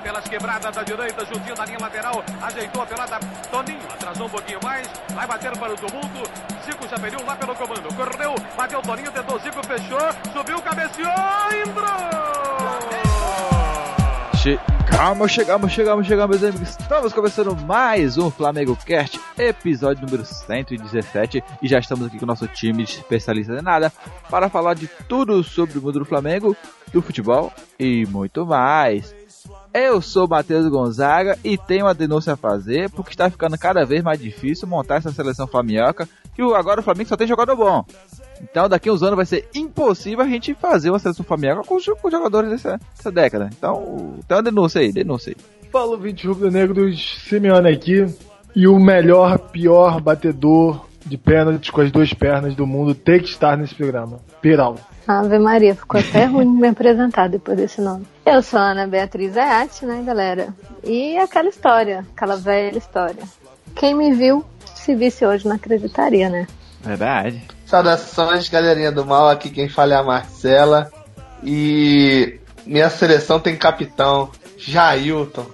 pelas quebradas da direita, juntinho da linha lateral, ajeitou a pelada, Toninho, atrasou um pouquinho mais, vai bater para o tumulto, Zico já pediu lá pelo comando, correu, bateu Toninho, tentou Zico, fechou, subiu, cabeceou, entrou! Chegamos, chegamos, chegamos, chegamos, meus amigos. Estamos começando mais um Flamengo Cast, episódio número 117. E já estamos aqui com o nosso time de especialistas em nada para falar de tudo sobre o mundo do Flamengo, do futebol e muito mais. Eu sou Matheus Gonzaga e tenho uma denúncia a fazer porque está ficando cada vez mais difícil montar essa seleção flamioca que agora o Flamengo só tem jogador bom. Então daqui uns anos vai ser impossível a gente fazer uma seleção flamioca com, com jogadores dessa, dessa, década. Então tem uma denúncia aí, denúncia aí. Fala 20 rubro-negros, Simeone aqui. E o melhor, pior batedor de pênaltis com as duas pernas do mundo tem que estar nesse programa. Peral. Ave Maria, ficou até ruim me apresentar depois desse nome. Eu sou a Ana Beatriz Ayati, né, galera? E aquela história, aquela velha história. Quem me viu, se visse hoje, não acreditaria, né? Verdade. Saudações, galerinha do mal. Aqui quem fala é a Marcela. E minha seleção tem capitão, Jailton.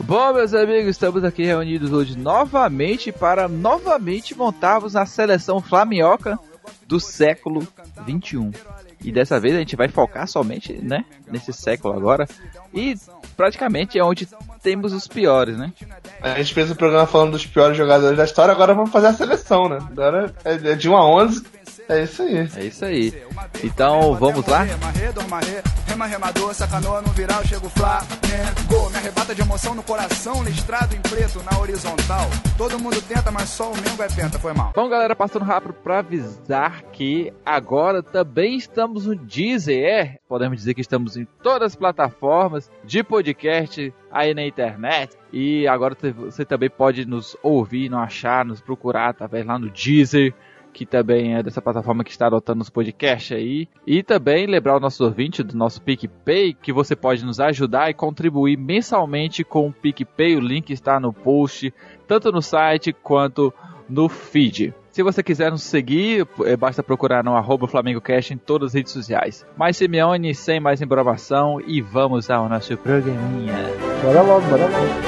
Bom, meus amigos, estamos aqui reunidos hoje novamente para novamente montarmos a seleção flamioca do século 21. E dessa vez a gente vai focar somente, né, nesse século agora. E praticamente é onde temos os piores, né? A gente fez o programa falando dos piores jogadores da história, agora vamos fazer a seleção, né? Agora é de 1 a 11 é isso aí. É isso aí. Então vamos lá? Rema, remador, sacanou no viral, chego flá, Gol, me arrebata de emoção no coração, listrado em preto na horizontal. Todo mundo tenta, mas só o Mengo é penta, foi mal. Bom, galera, passando rápido para avisar que agora também estamos no Deezer, é, podemos dizer que estamos em todas as plataformas de podcast aí na internet. E agora você também pode nos ouvir, nos achar, nos procurar através lá no Deezer que também é dessa plataforma que está adotando os podcasts aí. E também lembrar o nosso ouvinte do nosso PicPay que você pode nos ajudar e contribuir mensalmente com o PicPay. O link está no post, tanto no site quanto no feed. Se você quiser nos seguir, é, basta procurar no arroba FlamengoCast em todas as redes sociais. Mais Simeone, sem mais embromação e vamos ao nosso programinha. Bora logo, bora logo.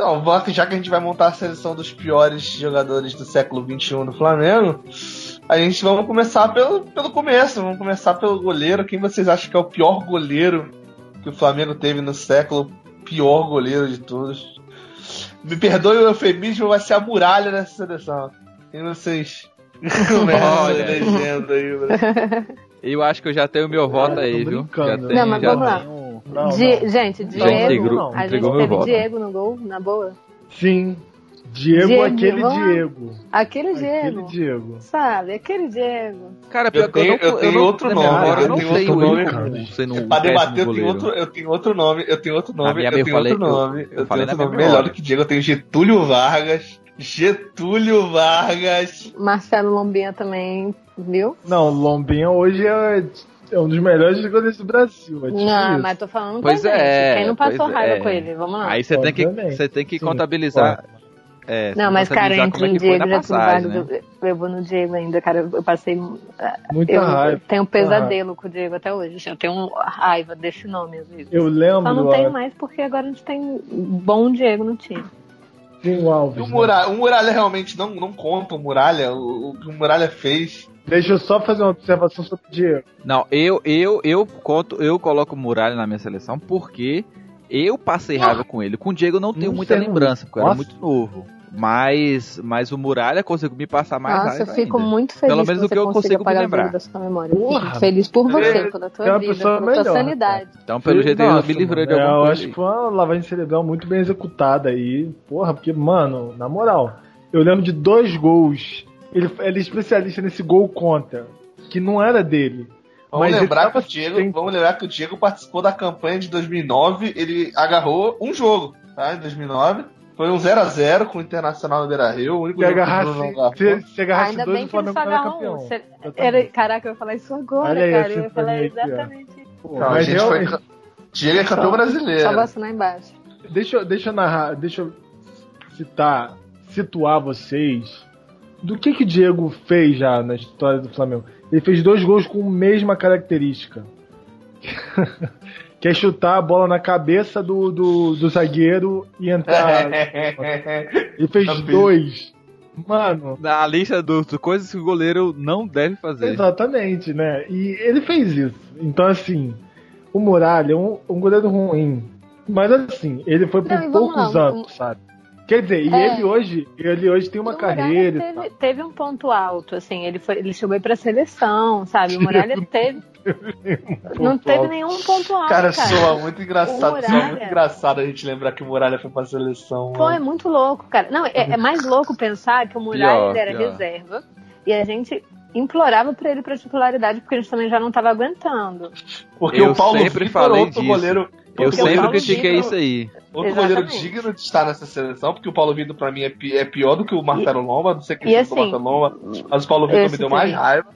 Então, já que a gente vai montar a seleção dos piores jogadores do século XXI no Flamengo, a gente vamos começar pelo, pelo começo. Vamos começar pelo goleiro. Quem vocês acham que é o pior goleiro que o Flamengo teve no século? Pior goleiro de todos. Me perdoe o eufemismo, vai ser a muralha nessa seleção. Quem vocês Olha, legenda aí, Eu acho que eu já tenho meu voto aí, viu? Já tenho, não, mas vamos lá. Não, Di gente, Diego. Não, a gente teve voto. Diego no gol, na boa. Sim. Diego, Diego aquele vamos... Diego. Aquele Diego. Aquele Diego. Sabe, aquele Diego. Cara, pior eu tenho, eu, eu tenho outro nome. Memória, eu tenho outro nome. nome pra debater, eu tenho, outro, eu tenho outro nome. Eu tenho outro nome. Eu tenho outro nome. Eu tenho outro nome melhor do que Diego. Eu tenho Getúlio Vargas. Getúlio Vargas. Marcelo Lombinha também, viu? Não, Lombinha hoje é é um dos melhores jogadores do Brasil. É tipo não, isso. mas tô falando pois é, Quem não passou raiva é. com ele? Vamos lá. Aí você tem que, você tem que Sim, contabilizar. É, não, mas cara, entre o Diego e passagem, né? eu vou no Diego ainda, cara. Eu passei. Muita eu, raiva. Eu tenho um pesadelo com o Diego até hoje. Assim, eu tenho raiva desse nome, às vezes. Eu lembro. Só não tenho mais porque agora a gente tem bom Diego no time. Sim, o Alves. O, né? Muralha, o Muralha realmente não, não conta o Muralha. O, o que o Muralha fez Deixa eu só fazer uma observação sobre o Diego. Não, eu, eu, eu conto, eu coloco o Muralha na minha seleção porque eu passei raiva ah, com ele. Com o Diego eu não tenho não muita lembrança, porque eu era muito novo. Mas, mas o Muralha conseguiu me passar mais Nossa, raiva. Nossa, eu fico ainda. muito feliz Pelo menos o que eu consigo me lembrar. Da sua memória. Porra, feliz por você, é, pela tua vida, pela melhor, tua sanidade. Então, pelo jeito, eu me livrei de alguma Eu coisa acho que foi uma lavagem cerebral muito bem executada aí. Porra, porque, mano, na moral, eu lembro de dois gols. Ele, ele é especialista nesse gol contra que não era dele. Vamos lembrar, que o Diego, vamos lembrar que o Diego participou da campanha de 2009, ele agarrou um jogo, tá? Em 2009. Foi um 0x0 com o Internacional no Beira Rio. O único se agarrasse, se, se agarrasse Ainda dois, bem que ele só agarrou um. Era, caraca, eu ia falar isso agora, Olha cara. Eu ia falar exatamente isso. Não, a gente foi. Diego é campeão brasileiro. Só vacinar embaixo. Deixa, deixa eu narrar, deixa eu citar, situar vocês do que que o Diego fez já na história do Flamengo. Ele fez dois gols com a mesma característica. que é chutar a bola na cabeça do, do, do zagueiro e entrar. Ele fez dois. Mano. Na lista do, do coisas que o goleiro não deve fazer. Exatamente, né? E ele fez isso. Então, assim, o Muralha é um, um goleiro ruim. Mas assim, ele foi por Não, poucos lá, anos, sabe? Quer dizer, e É. ele hoje, ele hoje tem uma O Muralha carreira. e tal. Teve, teve um ponto alto, assim, ele, foi, ele chegou aí pra seleção, sabe? O Muralha teve. Não teve nenhum ponto alto. Cara, Cara, soa muito engraçado. O Soa Muralha- muito engraçado a gente lembrar que o Muralha foi pra seleção. Pô, é mano. muito louco, cara. Não, é, é mais louco pensar que o Muralha Pior, era pior. reserva e a gente implorava pra ele pra titularidade porque a gente também já não tava aguentando. Porque Eu o Paulo sempre Vitor, falei outro disso. goleiro. Eu sempre critiquei digno- isso aí. Outro Exatamente. goleiro digno de estar nessa seleção, porque o Paulo Vitor pra mim é, pi- é pior do que o Marcelo Lomba, não sei quem é o assim, Marcelo Lomba, mas o Paulo Vitor me deu mais raiva.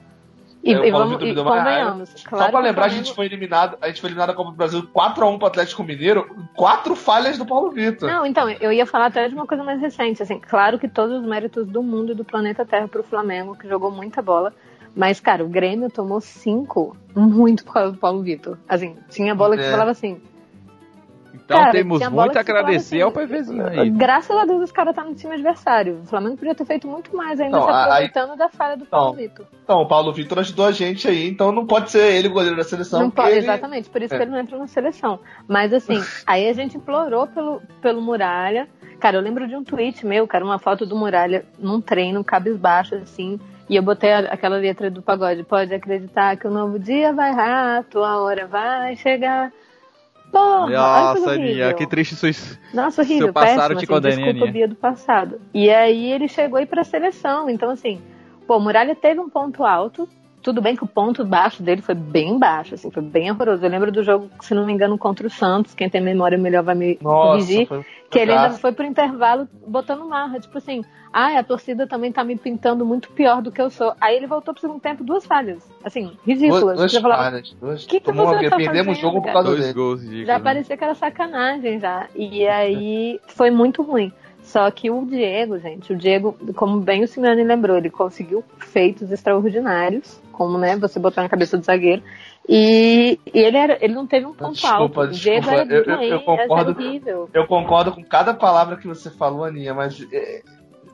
E, É, o e Paulo vamos, Vitor me e deu uma raiva. convenhamos. Só Claro pra que o lembrar, a Flamengo- gente foi eliminado, a gente foi eliminado da Copa do Brasil 4x1 pro Atlético Mineiro, quatro falhas do Paulo Vitor. Não, então, eu ia falar até de uma coisa mais recente, assim, claro que todos os méritos do mundo e do planeta Terra pro Flamengo, que jogou muita bola, mas, cara, o Grêmio tomou cinco muito por causa do Paulo Vitor. Assim, tinha bola que É. falava assim, Então Cara, temos muito a agradecer assim, ao PVzinho aí. graças a Deus os caras tá no time adversário. O Flamengo podia ter feito muito mais ainda Não, se aí- aproveitando da falha do Paulo. Vitor. Então, o Paulo Vitor ajudou a gente aí, então não pode ser ele o goleiro da seleção. Não pode, ele- Exatamente, por isso É. que ele não entra na seleção. Mas assim, aí a gente implorou pelo, pelo Muralha. Cara, eu lembro de um tweet meu, cara, uma foto do Muralha num treino, cabisbaixo, assim. E eu botei aquela letra do pagode. Pode acreditar que o novo dia vai rato, a hora vai chegar. Porra, Nossa. Aninha, que triste sua his- Nossa, horrível, Seu passado péssimo, te assim, desculpa Bia do passado. E aí ele chegou aí pra seleção, então assim, pô, o Muralha teve um ponto alto, tudo bem que o ponto baixo dele foi bem baixo, assim, foi bem horroroso. Eu lembro do jogo, se não me engano, contra o Santos, quem tem memória melhor vai me corrigir, que ele ainda foi pro intervalo botando marra, tipo assim, ah, a torcida também tá me pintando muito pior do que eu sou. Aí ele voltou pro segundo tempo, duas falhas, assim, ridículas. Duas, duas falhas, duas. que que tomou você tá perdemos o fazendo, jogo por causa Dois dele. gols de já parecia que era sacanagem já. E aí foi muito ruim. Só que o Diego, gente, o Diego, como bem o Simeone lembrou, ele conseguiu feitos extraordinários, como né, você botar na cabeça do zagueiro. E, e ele, era, ele não teve um ponto Desculpa, alto. O Diego desculpa. era Eu- eu- doente, eu concordo. Eu concordo com cada palavra que você falou, Aninha, mas é,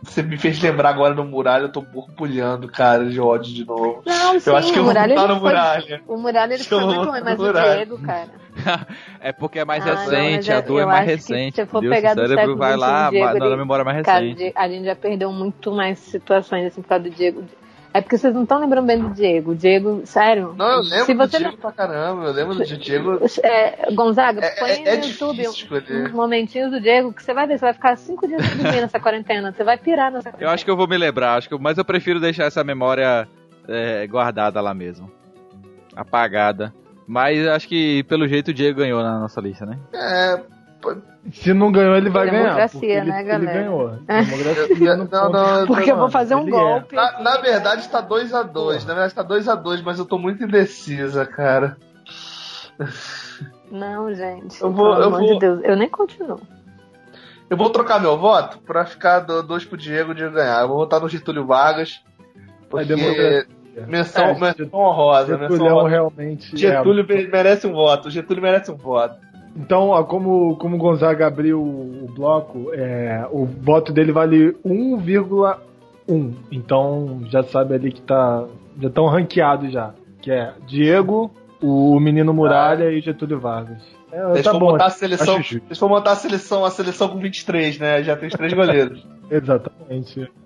você me fez lembrar agora do Muralha, eu tô borbulhando, cara, de ódio de novo. Não, sim, eu acho que eu o vou Muralha, ele no foi, Muralha. o Muralha ele foi vou muito ruim, mas o. Diego, cara. É porque é mais Ah, não, recente, mas a dor é eu mais recente. se for entendeu? pegar o do cérebro vai lá, Diego, na memória mais Cara, recente. Di- a gente já perdeu muito mais situações assim por causa do Diego. É porque vocês não estão lembrando bem do Diego. Diego, sério. Não, eu lembro se do você Diego pra caramba, eu lembro do Diego. É, Gonzaga, É- põe é- é no YouTube difícil escolher. uns momentinhos do Diego que você vai ver, você vai ficar cinco dias sem dormir nessa quarentena. Você vai pirar nessa Eu acho que eu vou me lembrar, acho que, eu- mas eu prefiro deixar essa memória é, guardada lá mesmo. Apagada. Mas acho que pelo jeito o Diego ganhou na nossa lista, né? É. Se não ganhou, ele vai ganhar. Porque ele, né, ele galera? ganhou. É. Democracia Não, ponto. não, Porque eu vou fazer um ele é. golpe. Na, aqui, na né? verdade tá 2x2, na verdade tá 2x2, mas eu tô muito indecisa, cara. Não, gente. Eu vou- pelo eu amor vou- de Deus. Eu nem continuo. Eu vou trocar meu voto pra ficar do- dois pro Diego de ganhar. Eu vou votar no Getúlio Vargas. Porque menção, É, menção honrosa, menção Getúlio honrosa. realmente. é. Getúlio merece um voto. Getúlio merece um voto. Então, ó, como, como o Gonzaga abriu o bloco, é, o voto dele vale 1,1. Então já sabe ali que tá. Já estão ranqueados já. Que é Diego, o menino Muralha e o Getúlio Vargas. É, Deixa tá eu bom. montar a seleção. eu montar a seleção, a seleção com 23, né? Já tem os três goleiros. Exatamente. É.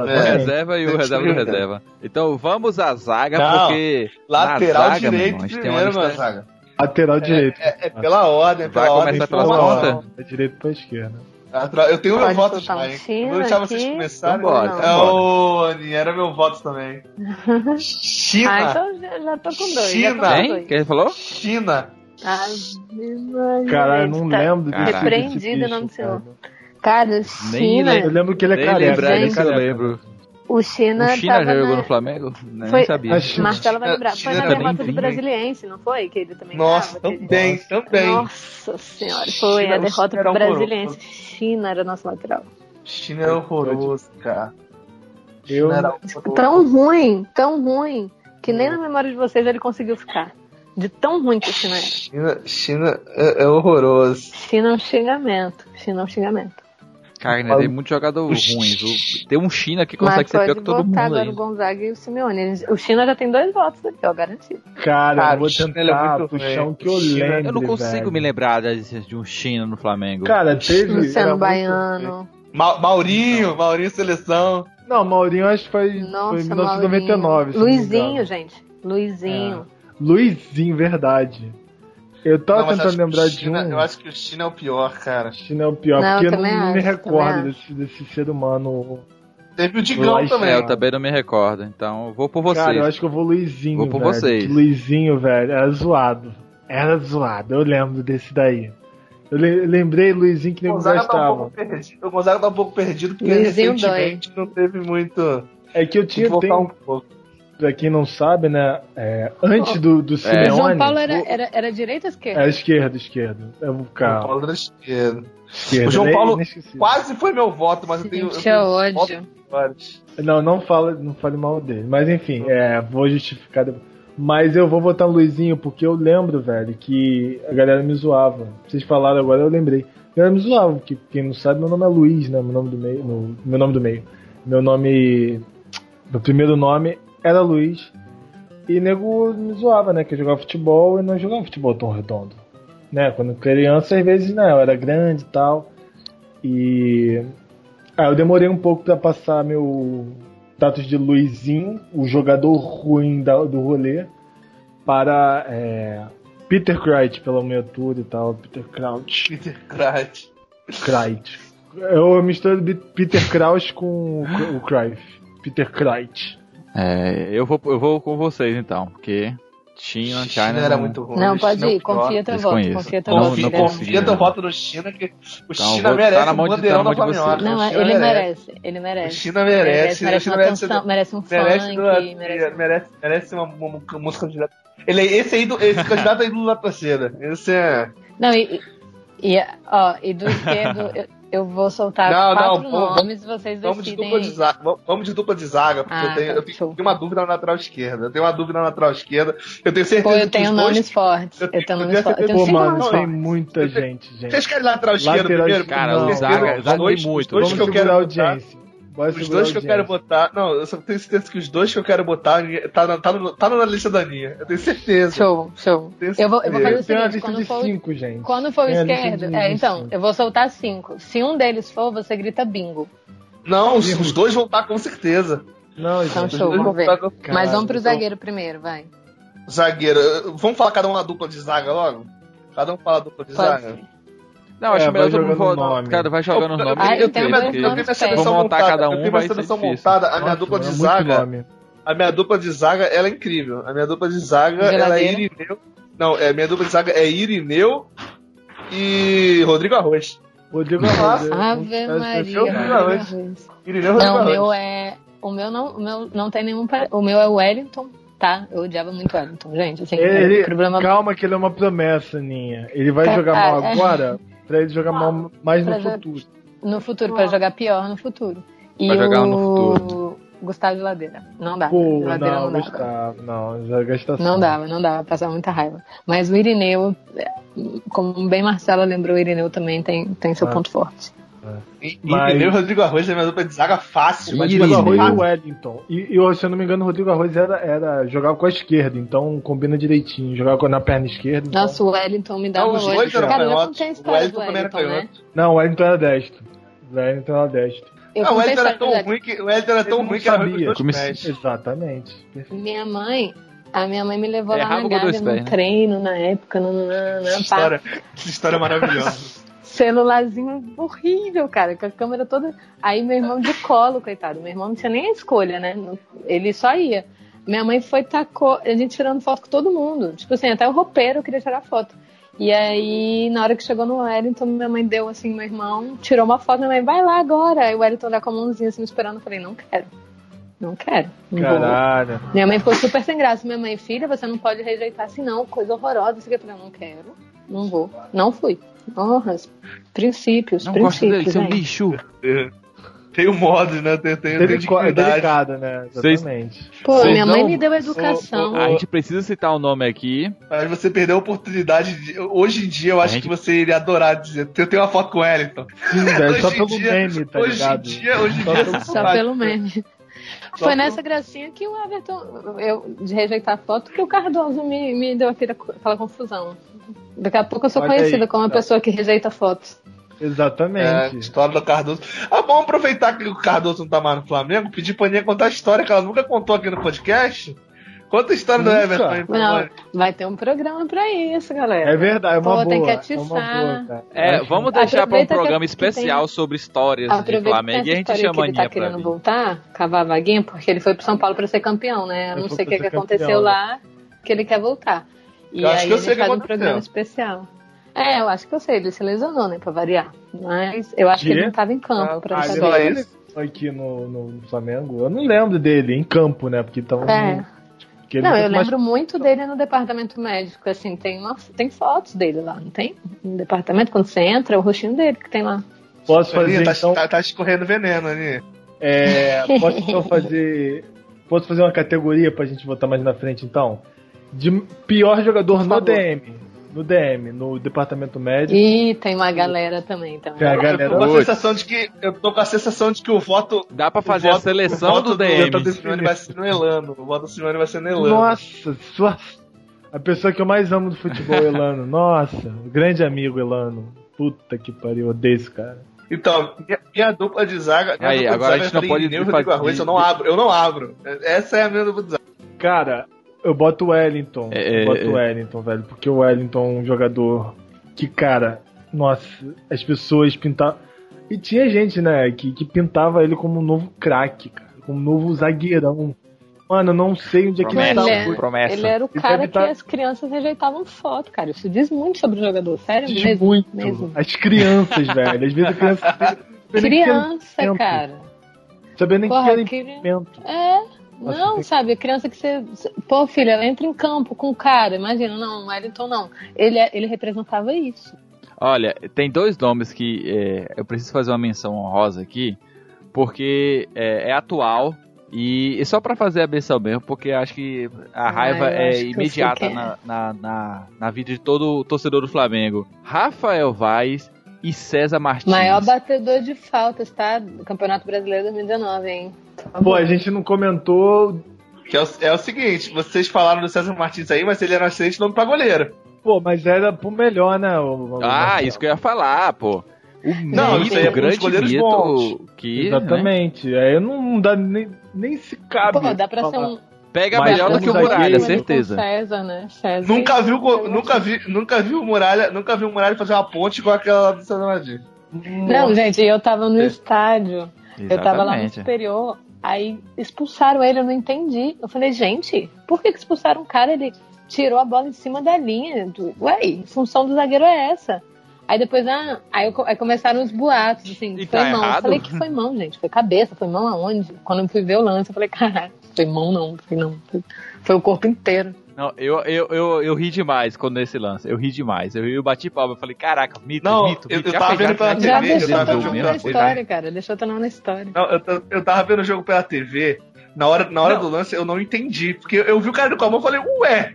O reserva e o reserva do reserva. Então vamos à zaga, Não, porque. Lateral zaga, direito irmão, primeiro, mano, zaga. Lateral direito. É, é pela ordem, Vai pela ordem. começar pela ponta? É direito pra esquerda. Atra- Eu tenho meu Pode voto soltar já, hein? China Vou deixar vocês começarem. Vambora, É, ô, Aninha, era meu voto também. China. Ah, então já, tô com dois. China. Quem? dois. Quem falou? China. Ai, Maria, Cara, eu não tá lembro desse Repreendido em nome do Senhor. cara. Cara, Nem China. Eu lembro que ele é careca. lembrar ele é disso, eu careca. lembro. O China, O China já jogou na... no Flamengo? Nem Foi- sabia. China- Marcelo vai lembrar. Foi China na era derrota do. Brasiliense, não foi? Que ele também Nossa, tava, também, também. Nossa senhora, foi China- a derrota horroroso. Brasiliense. China era nosso lateral. China era horroroso, cara. Eu, China era horroroso. Tão ruim, tão ruim, que nem na memória de vocês ele conseguiu ficar. De tão ruim que o China é. China, China é, é horroroso. China é um xingamento. China é um xingamento. Cara, né, tem muito jogador ruins. O- Tem um China que consegue Mas ser pior que todo mundo agora aí. o Gonzaga e o Simeone. O China já tem dois votos aqui, ó, garantido. Cara, Cara, eu vou o China, ele é tentar muito puxar um que eu China- lembro. Eu não consigo velho. me lembrar da existência de um China no Flamengo. Cara, teve. Luciano Baiano. Ma- Maurinho, Maurinho Seleção. Não, Maurinho acho que foi, Nossa, foi em 1999. se não me Luizinho, gente. Luizinho. Luizinho, verdade. Eu tava Não, tentando acho o lembrar de China- um. Eu acho que o China é o pior, cara. China é o pior, Não, porque eu eu não, não me acho, recordo desse, desse ser humano. Teve o Digão também. É, eu também não me recordo, então eu vou por vocês. Cara, eu acho que eu vou Luizinho. Vou por velho. vocês. Luizinho, velho, era zoado. Era zoado, eu lembro desse daí. Eu le- lembrei Luizinho que O nego Gonzaga tá um gostava. O Gonzaga tá um pouco perdido porque Luizinho recentemente não teve muito. É que eu Tem que tinha, voltar tem, um pouco. Pra quem não sabe, né? é, antes do, do É. O Simeone. João Paulo era, era, era direita ou esquerda? É esquerdo, esquerdo. Eu vou O ficar. Paulo da esquerda. esquerdo. O João é Paulo inesquecível. Quase foi meu voto, mas eu tenho. eu Gente, tenho é ódio. Não, não fala, não fale mal dele. Mas enfim, é, vou justificar. depois. Mas eu vou votar no Luizinho, porque eu lembro, velho, que a galera me zoava. Vocês falaram agora, eu lembrei. A galera me zoava, porque quem não sabe, meu nome é Luiz, né? Meu nome do meio. no- meu nome do meio. Meu nome. Meu primeiro nome era Luiz. E nego me zoava, né? Que eu jogava futebol e não jogava futebol tão redondo. Né? Quando criança, às vezes, né? Eu era grande e tal. E. Ah, eu demorei um pouco pra passar meu status de Luizinho, o jogador ruim da- do rolê, para é, Peter Crouch, pela minha altura e tal. Peter Crouch. Peter Crouch. Crouch. Eu misturo Peter Crouch com o Cruyff. Peter Crouch. É, eu vou, eu vou com vocês então, porque China, China, China era muito ruim. Não, o pode o ir, confia teu voto. Confia teu voto. Confia, teu voto no China, que o Então, China merece de- bandeirão da. Flamiosa. Não, O ele merece. merece, ele O merece. China merece. merece, o merece merece, merece um merece, funk, merece... merece, merece uma, uma, uma música de ele é esse aí do, esse candidato aí do da torcida. Esse é. Não, e, e, ó, e do esquerdo, eu, vou soltar Não, não, quatro vamos- nomes e vocês Vamos de decidem dupla de zaga. Vamos- Vamos de dupla de zaga, porque Ah, eu tenho, tá, eu tenho, uma dúvida na lateral esquerda. Eu tenho uma dúvida na lateral esquerda. Eu tenho certeza Pô, eu que tenho os dois. nomes fortes. eu Eu tenho- eu nomes tenho fortes. Eu tenho Pô, mano, nomes tem fortes. muita gente, gente. Vocês querem lateral esquerdo Lateral primeiro? esquerda, Cara, Não, o Zaga, Zaga tem muito. Dois Vamos que eu quero a botar. Os dois a que eu quero botar. Não, eu só tenho certeza que os dois que eu quero botar tá na, tá no, tá na lista da Aninha. Eu tenho certeza. Show, show. Tenho Eu vou, eu vou fazer o Eu seguinte, lista quando de for, o- cinco, gente. quando for a esquerdo, é, então, eu vou soltar cinco. Se um deles for, você grita bingo. Não, os, os dois vão estar com certeza. Não, Então, show, vamos ver. com- Mas vamos pro então- zagueiro primeiro, vai. Zagueiro. Vamos falar cada um uma dupla de zaga logo? Cada um fala a dupla de Pode zaga? ser. Não, acho É, melhor vai todo mundo nome. Cara, vai jogando os nomes. Ah, eu, eu tenho minha, dois eu tenho minha nomes seleção Vamos montar montada. cada um, eu tenho minha seleção montada. A minha dupla de é muito zaga. A minha dupla de zaga, ela é incrível. A minha dupla de zaga, ela é. Irineu. Não, é, minha dupla de zaga é Irineu e Rodrigo Arroz. Rodrigo. Arroz. é- Ave Maria. seu Rodrigo. Arroz. Irineu e Não, o Arroz. meu é. O meu não, o meu não tem nenhum. pare- O meu é o Wellington, tá? Eu odiava muito o Wellington, gente. Assim, Ele, problema. Calma que ele é uma promessa, Ninha. Ele vai É, jogar mal é, é. pra ele jogar mal mais no Pra jogar- futuro. No futuro, pra jogar pior no futuro. E Pra jogar o no Gustavo Geladeira. Não dá. Pô, Geladeira não, não, dava. Gustavo, não, já gastação. Não dava, não dava, passava muita raiva. Mas o Irineu, é, como bem Marcela lembrou, o Irineu também tem, tem seu Ah. ponto forte. E- Mas- Irineu e Rodrigo Arroz é minha dupla de zaga fácil. Mas Irineu. o Arroz e Wellington. E, e, se eu não me engano, o Rodrigo Arroz era, era, jogava com a esquerda, então combina direitinho. Jogava com- na perna esquerda. então- Nossa, o Wellington me dava Não, os hoje. dois eram Cara, canhotos. a O Wellington também era Wellington, né? canhoto. Não, o Wellington era destro. O Wellington era destro. Eu Não, o Wellington era tão Wellington. ruim que, o Wellington era tão não ruim que era ruim com os. Exatamente. Perfeito. Minha mãe, a minha mãe me levou É, lá na Gávea pés, num né? treino na época, no, no, no, no, Essa história, essa história é maravilhosa. celularzinho horrível, cara, com a câmera toda. Aí meu irmão de colo, coitado. Meu irmão não tinha nem a escolha, né? Ele só ia. Minha mãe foi tacou, a gente tirando foto com todo mundo. Tipo assim, até o roupeiro queria tirar foto. E aí, na hora que chegou no Wellington, minha mãe deu assim, meu irmão, tirou uma foto, minha mãe, vai lá agora. Aí o Wellington lá com a mãozinha assim, me esperando. Eu falei, não quero. Não quero. Não vou. Caralho. Minha mãe ficou super sem graça. Minha mãe, filha, você não pode rejeitar assim, não. Coisa horrorosa. Isso aqui. Eu falei, não quero. Não vou. Não fui. Honras. Princípios. Não gosto dele, princípios. seu hein? lixo. Tem o modo, né? Tem, tem, tem é delicado, né? Exatamente. Pô, Vocês minha mãe não- me deu educação. A gente precisa citar o nome aqui. Mas você perdeu a oportunidade de. Hoje em dia, eu acho gente- que você iria adorar dizer. Eu tenho uma foto com o Wellington. Sim, velho, só Hoje em pelo dia- meme, tá hoje ligado? em dia, hoje em Só dia. Só sabe. pelo meme. Só Foi nessa gracinha que o Everton, eu, de rejeitar a foto, que o Cardoso me, me deu aquela, aquela confusão. Daqui a pouco eu sou Olha aí, conhecida como uma pessoa que rejeita fotos. É, Exatamente. história do Cardoso. Ah, vamos aproveitar que o Cardoso não tá mais no Flamengo, pedir pra Aninha contar a história que ela nunca contou aqui no podcast. Conta a história Nunca. do Everton aí, por Não, vai ter um programa pra isso, galera. É verdade, é uma Pô, boa. tem que é uma atiçar. É, Acho- vamos deixar para um Aproveita que- programa que especial sobre histórias de Aproveita Flamengo que e a gente chama que a ele tá Aninha pra querendo voltar, cavar a vaguinha, porque ele foi pro São Paulo pra ser campeão, né? Eu não sei o pra que, que aconteceu campeão, né? lá, que ele quer voltar. E Eu acho aí que eu sei que faz um programa especial. É, eu acho que eu sei, ele se lesionou, né, pra variar. Mas eu acho que Quê? ele não tava em campo Ah, pra ah, só ele isso? aqui no, no Flamengo, eu não lembro dele em campo, né? Porque tava É. no- porque ele Não, eu mais- lembro muito dele no departamento médico, assim, tem, uma, tem fotos dele lá, não tem? No departamento, quando você entra, é o rostinho dele que tem lá. Posso fazer Aninha, tá, então, tá, tá escorrendo veneno, Aninha. é, posso então fazer, posso fazer uma categoria pra gente votar mais na frente então? De pior jogador no. DM, no DM, no departamento médico. E tem uma galera também, então. Tem a Eu tô galera com a sensação de que. Eu tô com a sensação de que o voto. Dá pra o fazer a voto- seleção o voto do DM. do Simeone vai ser no Elano. O voto do Simeone vai ser no Elano. Nossa, sua a pessoa que eu mais amo do futebol, Elano. Nossa, grande amigo Elano. Puta que pariu, odeio esse cara. Então, minha, minha dupla de zaga. Aí, dupla de agora a gente não é pode e fazer- Rodrigo Arroz, eu não abro, eu não abro. Essa é a minha dupla de zaga. Cara, eu boto o Wellington. É, eu boto é, o Wellington, velho. Porque o Wellington é um jogador que, cara, nossa, as pessoas pintavam. E tinha gente, né, que, que pintava ele como um novo craque, cara. Como um novo zagueirão. Mano, eu não sei onde é que ele Promessa, tá. ele, é- promessa. ele era o Ele cara que tá- as crianças rejeitavam foto, cara. Isso diz muito sobre o jogador, sério Diz mesmo. muito. mesmo. As crianças, velho. Às vezes a criança. que Criança, cara. Sabia nem o que Porra, era impedimento. É, não, tem- sabe, criança que você. Pô, filha, ela entra em campo com o cara, imagina, não, o Wellington não. Ele, é- ele representava isso. Olha, tem dois nomes que é, eu preciso fazer uma menção honrosa aqui, porque é, é atual e, e só pra fazer a menção mesmo, porque acho que a Ah, raiva é que imediata na, na, na, na vida de todo torcedor do Flamengo. Rafael Vaz e César Martins. Maior batedor de faltas, tá? Do Campeonato Brasileiro 2019, hein? Pô, a gente não comentou. Que é o, é o seguinte, vocês falaram do César Martins aí, mas ele era um excelente nome pra goleiro. Pô, mas era pro melhor, né? O, o Ah, Marcelo? isso que eu ia falar, pô. O Não, mito, isso aí é grande goleiros mito bons. que né, Exatamente. Aí não, não dá nem, nem se cabe. Pô, dá pra ser falar. um. Pega Mas melhor do que o Muralha, certeza. César, né? César. Nunca viu, nunca vi, nunca vi o Muralha, nunca vi o Muralha fazer uma ponte com aquela do César Martins. Não, gente, eu tava no estádio. Eu tava lá no Exatamente. superior, aí expulsaram ele, eu não entendi. Eu falei, gente, por que, que expulsaram o cara? Ele tirou a bola em cima da linha. Do... Ué, função do zagueiro é essa. Aí depois, ah, aí, eu aí começaram os boatos, assim, E foi tá mão. Eu errado? falei que foi mão, gente. Foi cabeça, foi mão aonde? Quando eu fui ver o lance, eu falei, caralho, foi mão não, foi não. Foi, o corpo inteiro. Não, eu, eu, eu, eu ri demais quando nesse lance. Eu ri demais. Eu, eu bati palma. Eu falei, caraca, mito, Não, mito, eu- mito. eu Já tava pegaram vendo pela na Já TV, TV, eu deixou tava vendo na história, cara. Deixou mundo na história. Não, eu, eu, eu tava vendo o jogo pela TV, na hora, na hora do lance eu não entendi, porque eu vi o cara com a mão e falei, ué!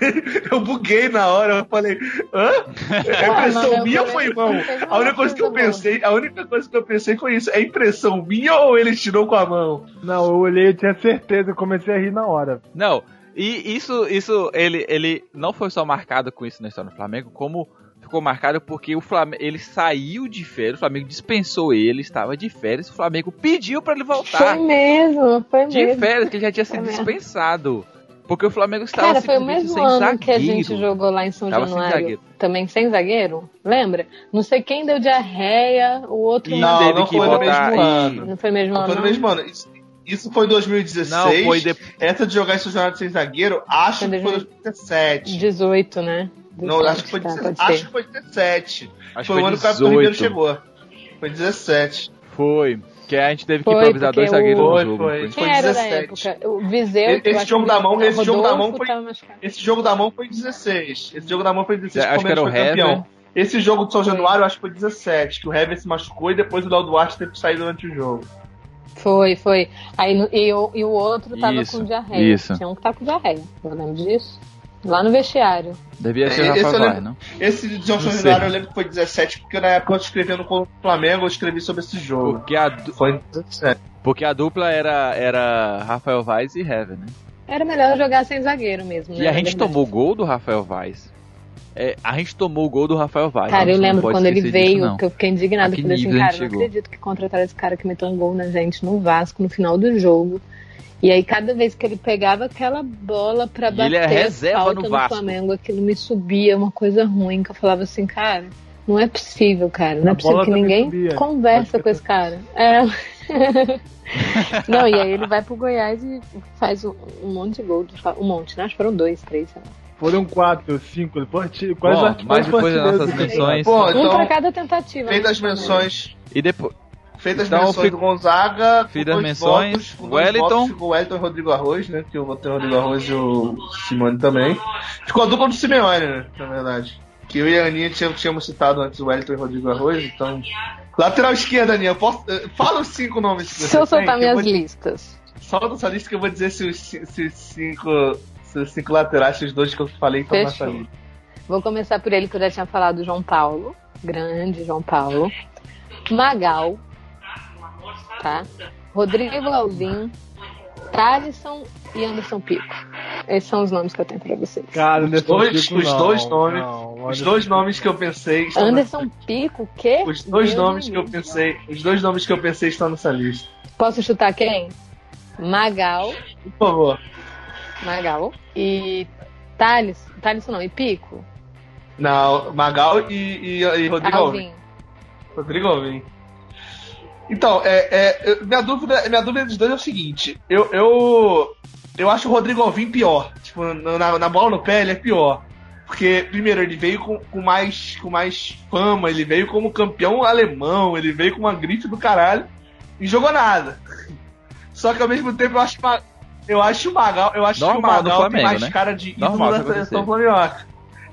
eu buguei na hora, eu falei, hã? É Ah, impressão eu minha ou foi mão? A única coisa que eu pensei, a única coisa que eu pensei foi isso, é impressão minha ou ele tirou com a mão? Não, eu olhei e tinha certeza, eu comecei a rir na hora. Não, e isso, isso ele, ele não foi só marcado com isso na história do Flamengo, como ficou marcado porque o Flamengo, ele saiu de férias, o Flamengo dispensou ele, estava de férias, o Flamengo pediu pra ele voltar Foi mesmo, foi de mesmo. férias, que ele já tinha sido dispensado. Porque o Flamengo estava Cara, foi o mesmo sem ano zagueiro. que a gente jogou lá em São Tava sem Januário. zagueiro. Também sem zagueiro? Lembra? Não sei quem deu diarreia, o outro E. Não, teve não que foi no mesmo ano. Não foi mesmo Não ano? foi no não? mesmo ano. Isso, isso foi 2016. Não, foi depois. Essa de jogar esse jornal sem zagueiro, acho Foi que foi 2017. 2017. 18, né? Não, 17, acho que foi, tá, 17, pode acho que foi 17. Acho foi o ano que o Capitão 18. Ribeiro chegou. Foi 17. Foi. Que a gente teve que Foi, improvisar dois zagueiros o- no Foi, jogo. foi. não Quem Foi era 17. da época? O Viseu. Esse jogo da mão- esse jogo da mão foi- tava. Esse jogo da mão foi 16. Esse jogo da mão foi 16 Acho que era o foi campeão. Esse jogo de São Januário, eu acho que foi 17, que o Hever se machucou e depois o Léo Duarte teve que sair durante o jogo. Foi, foi. Aí, e, o, e o outro tava Isso, com diarreia. isso. Tinha um que tá com diarreia. Eu lembro disso. Lá no vestiário. Devia ser o Esse lembro- Vai, não? Esse de Johnson. Ribeiro eu lembro que foi 17, porque na época eu escrevendo com o Flamengo, eu escrevi sobre esse jogo. Porque a, du- Foi em 17. porque a dupla era, era Rafael Vaz e Heaven, né? Era melhor jogar sem zagueiro mesmo, né? E a gente verdade. tomou o gol do Rafael Vaz. É, a gente tomou o gol do Rafael Vaz. Cara, eu lembro quando ele disso, veio, não. que eu fiquei indignado. Falei assim, cara, não chegou? acredito que contrataram esse cara que meteu um gol na gente no Vasco no final do jogo. E aí, cada vez que ele pegava aquela bola pra bater ele é reserva falta no no, Vasco. Flamengo, aquilo me subia, uma coisa ruim, que eu falava assim, cara, não é possível, cara. Não A é possível que ninguém subia. conversa com esse cara. É. não, e aí ele vai pro Goiás e faz um, um monte de gol. de fa- Um monte, né? Acho que foram dois, três, sei lá. Foram quatro, cinco, quase Bom, quase depois das nossas menções- Pô, Um então, pra cada tentativa. feitas né? as menções. E depois. Feitas as Então, menções fi- do Gonzaga, com Fiz as dois menções, votos, Wellington. votos, ficou o Wellington e o Rodrigo Arroz, né? Que eu votei o Rodrigo Arroz e o Simone também. Ficou a dupla do Simeone, né? Na verdade. Que eu e a Aninha tínhamos, tínhamos citado antes o Wellington e o Rodrigo Arroz, então. Lateral esquerda, Aninha, posso, eh, fala os cinco nomes que você Se eu tem, soltar eu minhas vou- listas. Solta essa lista que eu vou dizer se os, se os cinco. Se os cinco laterais, se os dois que eu falei estão nessa lista. Vou começar por ele que eu já tinha falado, João Paulo. Grande João Paulo. Magal. Tá? Rodrigo Alvim. Thalisson e Anderson Pico. Esses são os nomes que eu tenho pra vocês. Cara, Anderson dois- Pico, os não, dois nomes- não, Os dois nomes que eu pensei Anderson Pico, o quê? Os dois Deus nomes me que eu pensei, os dois nomes que eu pensei estão nessa lista. Posso chutar quem? Magal. Por favor. Magal. E Thales. Thalisson não, e Pico. Não, Magal e, e, e Rodrigo Alvim. Alvim. Rodrigo Alvim. Então, é, é, minha, dúvida, minha dúvida dos dois é o seguinte: eu, eu, eu acho o Rodrigo Alvim pior. Tipo, na, na bola no pé, ele é pior. Porque, primeiro, ele veio com, com, mais, com mais fama, ele veio como campeão alemão, ele veio com uma grife do caralho e jogou nada. Só que ao mesmo tempo eu acho, eu acho o Magal, eu acho Normal que o Magal tem Flamengo, mais né? cara de ídolo Normal da seleção acontecer.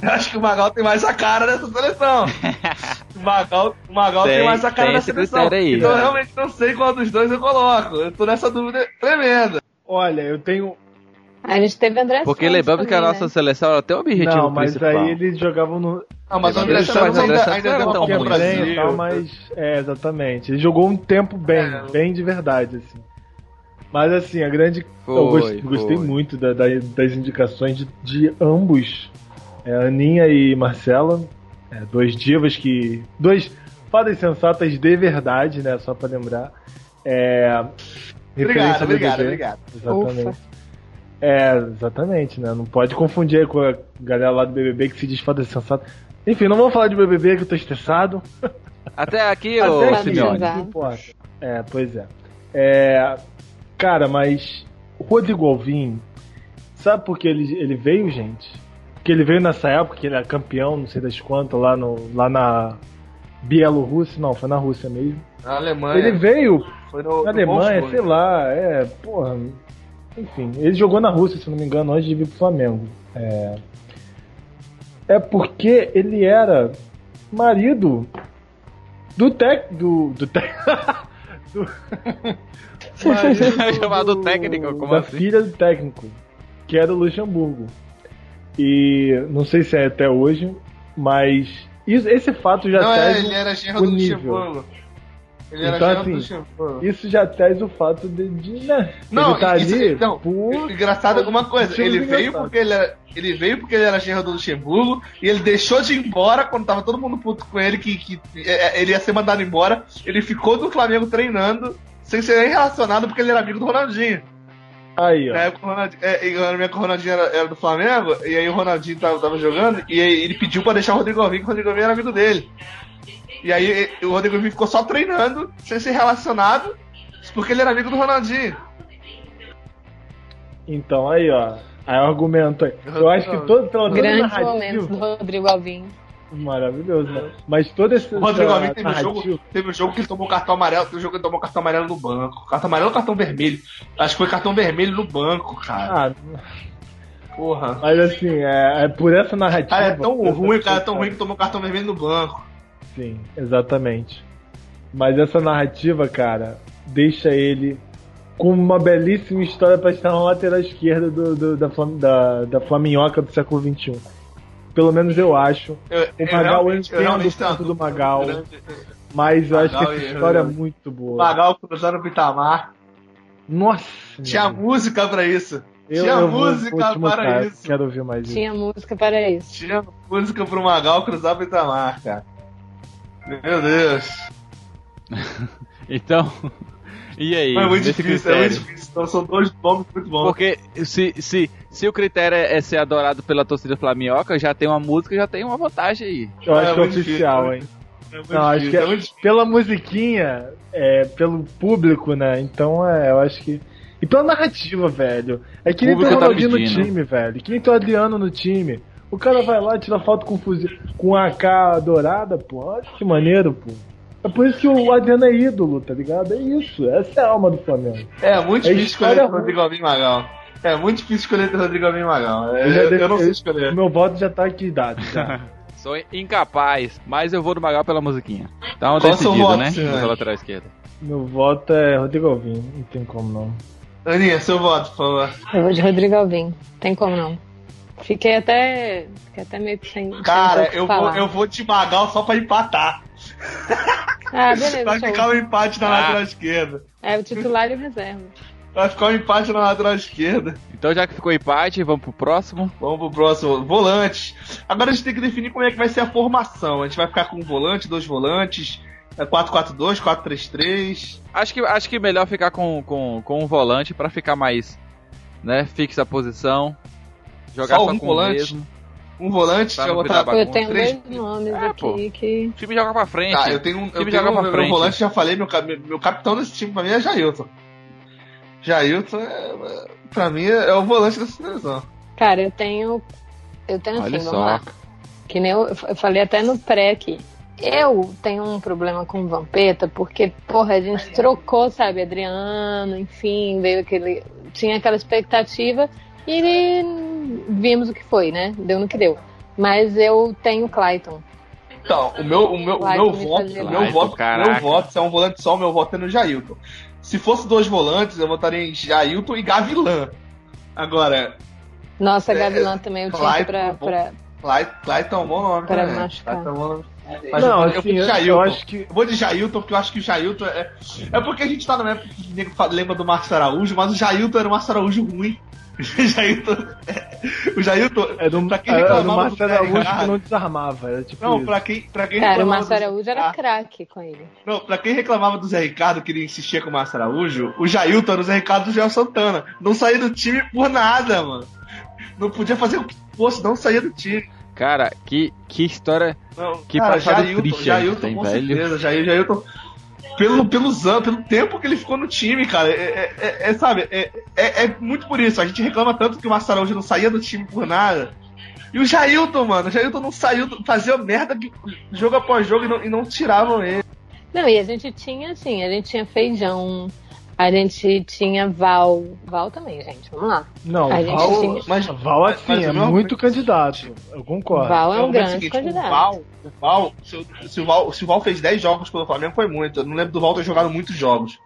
Eu acho que o Magal tem mais a cara dessa seleção. o Magal, o Magal tem, Tem- mais a cara esse seleção. aí, então eu né? realmente não sei qual dos dois eu coloco. Eu tô nessa dúvida tremenda. Olha, eu tenho. A gente teve André Porque lembrando que a nossa né? seleção ela tem um objetivo Não, mas principal. aí eles jogavam no. Ah, mas o André Santos o ainda, ainda não deu era uma bem Brasil. e tal, mas. É, exatamente. Ele jogou um tempo bem, É. bem de verdade, assim. Mas assim, a grande. Foi, eu gost- gostei foi. muito da- da- das indicações de, de ambos. É, Aninha e Marcela. é, dois divas que. Dois fadas sensatas de verdade, né? Só pra lembrar. É, Obrigado, obrigado, BBB. obrigado. Exatamente. Ufa. É, exatamente, né? Não pode confundir com a galera lá do BBB que se diz fada sensata. Enfim, não vamos falar de BBB que eu tô estressado. Até aqui, Até ô aqui, Simeone. Não importa. É, pois é. é. Cara, mas o Rodrigo Alvim, sabe por que ele, ele veio, gente? Porque ele veio nessa época, que ele era campeão, não sei das quantas, lá, no, lá na Bielorrússia, não, foi na Rússia mesmo. Na Alemanha. Ele veio foi no, na no Alemanha, Wolfsburg. sei lá, é, porra. Enfim, ele jogou na Rússia, se não me engano, antes de vir pro Flamengo. É, é porque ele era marido do tec. do. do tec. do, marido Chamado técnico, como da assim? filha do técnico, que era o Luxemburgo. E não sei se é até hoje, mas isso- esse fato já Não, é, traz. ele um- era genro o do nível. Ele era Então, genro assim. Isso já traz o fato de, de né, Não, ele tá isso- ali não, por engraçado é uma coisa, ele veio porque ele era, ele veio porque ele era do Luxemburgo e ele deixou de ir embora quando tava todo mundo puto com ele que, que é, é, ele ia ser mandado embora. Ele ficou no Flamengo treinando sem ser nem relacionado porque ele era amigo do Ronaldinho. Aí, ó. Na época, o Ronaldinho, é, na época o Ronaldinho era, era do Flamengo, e aí o Ronaldinho tava, tava jogando, e aí ele pediu pra deixar o Rodrigo Alvim, que o Rodrigo Alvim era amigo dele. E aí o Rodrigo Alvim ficou só treinando, sem ser relacionado, porque ele era amigo do Ronaldinho. Então, aí, ó. Aí o argumento aí. Eu acho que todo, pelo menos Grandes momentos do Rodrigo Alvim. Maravilhoso, né? Mas todo esse O Rodrigo essa teve um, jogo, teve um jogo que ele tomou cartão amarelo, teve um jogo que ele tomou cartão amarelo no banco. Cartão amarelo ou cartão vermelho? Acho que foi cartão vermelho no banco, cara. Ah, Porra. mas assim, é, é por essa narrativa. Cara, é tão essa ruim, cara é tão ruim que tomou cartão vermelho no banco. Sim, exatamente. Mas essa narrativa, cara, deixa ele com uma belíssima história para estar na lateral esquerda do, do- da, da, da Flaminhoca do século XXI. Pelo menos eu acho. Eu, O Magal, eu realmente- entendo o ponto do Magal. grande. Mas eu acho que Magal essa história é muito boa. Magal cruzando o Itamar. Nossa! Tinha Deus. música pra isso. eu, tinha eu vou- música vou te para mostrar, isso. Quero ouvir mais isso. Tinha música para isso. Tinha música pro Magal cruzar o Itamar, cara. Meu Deus. Então, e aí? é muito difícil, é critério? muito difícil. Então são dois nomes muito bons. Porque se, se, se o critério é é ser adorado pela torcida flamioca, já tem uma música, já tem uma vantagem aí. Eu acho É que é muito oficial, hein? É muito Não, acho que é é- pela musiquinha, é, pelo público, né? Então é, eu acho que. E pela narrativa, velho. É que nem ter o tá Ronaldinho no pedindo. time, velho. Que nem ter o Adriano no time. O cara vai lá, tira foto com fuzil, com a AK dourada, pô. Olha que maneiro, pô. É por isso que o Adriano é ídolo, tá ligado? É isso. Essa é a alma do Flamengo. É muito É difícil escolher entre Rodrigo Alvim Magal. É muito difícil escolher entre Rodrigo Alvim e Magal. É, Eu já eu, dei- não sei eu- escolher. Meu voto já tá aqui dado. Já. Sou incapaz, mas eu vou do Magal pela musiquinha. Então Qual o seu decidido, voto, né? Pela lateral esquerda. Meu voto é Rodrigo Alvim. Não tem como não. Aninha, seu voto, por favor. Eu vou de Rodrigo Alvim. Tem como não. Fiquei até. Fiquei até meio que sem. sem Cara, que eu vou, eu vou de Magal só pra empatar. Ah, beleza. Vai show. ficar um empate na Ah. lateral esquerda. É o titular e o reserva. Vai ficar um empate na lateral esquerda. Então já que ficou empate, vamos pro próximo. Vamos pro próximo. Volantes. Agora a gente tem que definir como é que vai ser a formação. A gente vai ficar com um volante, dois volantes, é 4-4-2, 4-3-3. Acho que, acho que melhor ficar com, com, com um volante pra ficar mais, né, fixa a posição. Jogar Só só, um com volante? o mesmo. Um volante, Pra já não botar bagunça. Eu tenho três- dois nomes É, pô. aqui que. O time joga pra frente. Tá, eu tenho um. O time Eu tenho joga um frente. volante, já falei, meu, meu capitão desse time pra mim é Jailton. Jailton, é, pra mim, é o volante dessa seleção. Cara, eu tenho. Eu tenho Olha assim, só. vamos lá. Que nem eu, eu falei até no pré aqui. Eu tenho um problema com o Vampeta, porque, porra, a gente trocou, sabe, Adriano, enfim, veio aquele. Tinha aquela expectativa e vimos o que foi, né? Deu no que deu. Mas eu tenho Clayton. Então, o meu, o meu, o meu me voto, o meu voto, caraca. meu voto, se é um volante só, o meu voto é no Jailton. Se fosse dois volantes, eu votaria em Jailton e Gavilã. Agora, Nossa, É, Gavilã também eu tinha pra, pra, Cly- Clayton é um bom nome Pra também. machucar. Clayton é um bom nome. Mas não, eu, assim, vou de eu, Jailton. eu acho que. Eu vou de Jailton, porque eu acho que o Jailton é. É porque a gente tá numa época que o nego fala- lembra do Márcio Araújo, mas o Jailton era um Márcio Araújo ruim. O Jailton. O Jailton. É do, pra quem é do reclamava do Marcelo Araújo que não desarmava. Era tipo Não, isso. pra quem, pra quem Cara, o reclamava Márcio Araújo era Ah, craque com ele. Não, pra quem reclamava do Zé Ricardo, que ele insistia com o Márcio Araújo, o Jailton era o Zé Ricardo do Joel Santana. Não saía do time por nada, mano. Não podia fazer o que fosse, não saía do time. Cara, que, que história. Não, Que cara, passado Jailton, triste Jailton, tem, com velho. certeza. Jair, Jailton, pelo, pelos anos, pelo tempo que ele ficou no time, cara, é, é- é- é, sabe, é, é, é muito por isso. A gente reclama tanto que o Araújo não saía do time por nada. E o Jailton, mano, o Jailton não saiu, fazia merda que, jogo após jogo e não, e não tiravam ele. Não, e a gente tinha, assim, a gente tinha Feijão, a gente tinha Val. Val também, gente, vamos lá. Não, A gente Val, tinha- Mas, Val assim, mas é muito candidato. Eu concordo. Val é um o grande seguinte, candidato. O Val, o Val, se, o- se o Val, se o Val fez 10 jogos pelo Flamengo, foi muito. Eu não lembro do Val ter jogado muitos jogos.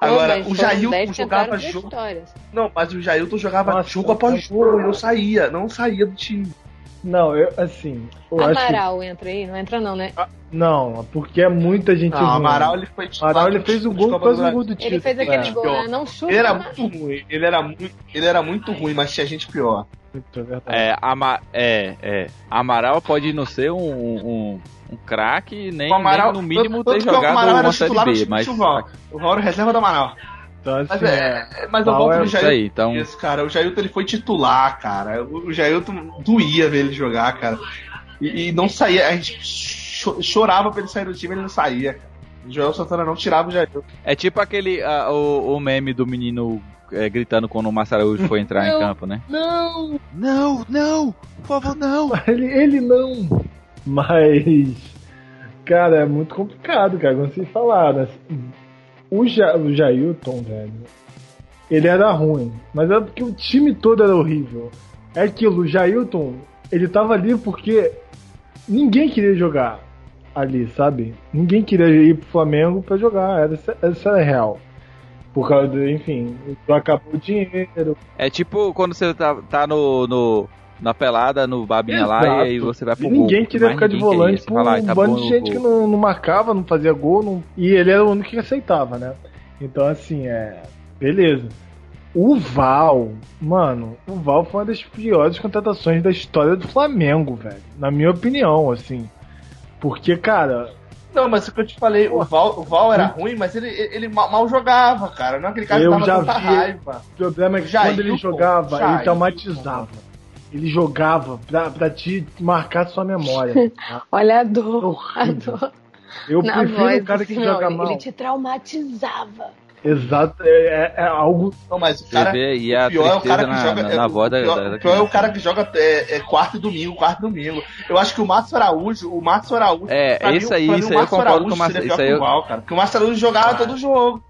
Agora, Mas o Jailton 10 que jogava jogo. Não, mas o Jailton jogava Nossa, jogo após jogo e não saía, não saía do time. Não, eu, assim, eu acho que... Amaral entra aí? Não entra não, né? Não, porque é muita gente Não, ruim. o Amaral ele foi titular Amaral, ele fez o gol, quase do o gol do título. Ele fez aquele é. gol, pior. né? Não chuta, Ele era muito ruim, ele era muito, ele era muito ruim, mas tinha gente pior. Muito, é. É, ama, é, é. Amaral pode não ser um, um, um craque, nem, Amaral, nem no mínimo tanto ter que o jogado Amaral era uma Série B, time mas. O Val era reserva do Amaral. Então, assim, Mas, é, é, mas eu volto é no Isso Jailton. aí, então. Isso, cara. O Jailton ele foi titular, cara. O Jailton doía ver ele jogar, cara. E, e não saía. A gente cho- chorava pra ele sair do time, ele não saía. O Joel Santana não tirava o Jailton. É tipo aquele. o, o meme do menino é, gritando quando o Márcio Araújo foi entrar em campo, né? Não! Não, não! Por favor, não! Ele, ele não. Mas, cara, é muito complicado, cara, como vocês falaram. assim. O, ja, o Jailton, velho, ele era ruim, mas era porque o time todo era horrível. É aquilo, o Jailton, ele tava ali porque ninguém queria jogar ali, sabe? Ninguém queria ir pro Flamengo pra jogar, essa, essa era a real. Por causa do, enfim, acabou o dinheiro. É tipo quando você tá, tá no, no, na pelada, no babinha lá, Exato. e aí você vai pro E ninguém gol, queria ficar de ninguém volante por fala, "Ah, um tá bando de gente que gol." não, não marcava, não fazia gol, não- e ele era o único que aceitava, né? Então, assim, é. Beleza. O Val, mano, o Val foi uma das piores contratações da história do Flamengo, velho. Na minha opinião, assim. Porque, cara, Não, mas o que eu te falei, o Val, o Val era ruim, mas ele, ele mal, mal jogava, cara. Não é aquele cara que Eu dava já tanta vi- raiva. o problema é que Jair, quando ele pô, jogava, Jair, ele traumatizava. Ele jogava pra, pra te marcar sua memória. tá? Olha a dor, a dor Eu na prefiro voz o cara que joga mal. Ele te traumatizava. Exato, é, é- é algo. Não, mas o cara. vê o pior é o cara que na, joga. na, é, na o voz da, pior, da, pior é o cara que joga é, é quarto e domingo, quarto e domingo. Eu acho que o Márcio Araújo, o Márcio Araújo. É, isso aí, isso o aí eu concordo Araújo com o Márcio- seria isso pior aí que eu- o Val, cara. Porque o Márcio Araújo jogava todo jogo.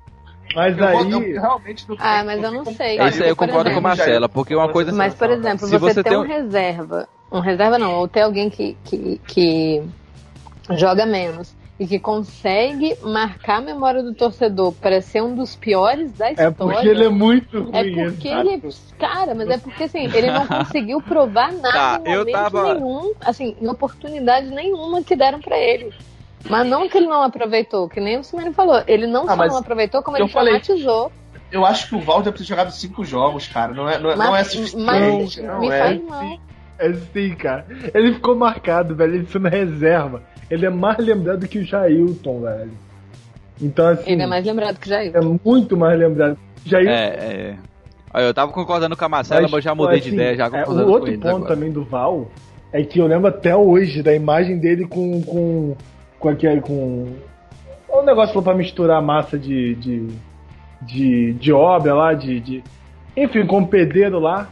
Mas Eu, aí. eu realmente não Ah, mas eu não sei. Isso aí eu concordo com exemplo, a Marcela, porque uma coisa. Mas, por exemplo, Se você, você tem um um- reserva, um reserva não, ou tem alguém que, que, que joga menos e que consegue marcar a memória do torcedor para ser um dos piores da história. É porque ele é muito ruim. É porque exato. ele. Cara, mas é porque assim, ele não conseguiu provar nada Tá, em eu momento tava- nenhum, assim, em oportunidade nenhuma que deram pra ele. Mas não que ele não aproveitou, que nem o Simone falou. Ele não Ah, só mas não aproveitou, como ele falei. traumatizou. Eu acho que o Val deve ter jogado cinco jogos, cara. Não é, não é, não é Mas, suficiente. mas não me é. faz mal. É sim, cara. Ele ficou marcado, velho. Ele sendo reserva. Ele é mais lembrado que o Jailton, velho. Então, assim. Ele é mais lembrado que Jair. é muito mais lembrado. Jailton. É, é. Olha, eu tava concordando com a Marcela, mas eu já mudei de assim, ideia, já é, O outro ponto agora. também do Val é que eu lembro até hoje da imagem dele com. com. Com aquele. com. Um negócio lá pra misturar massa de. de. de, de obra lá, de, de. Enfim, com o pedreiro lá,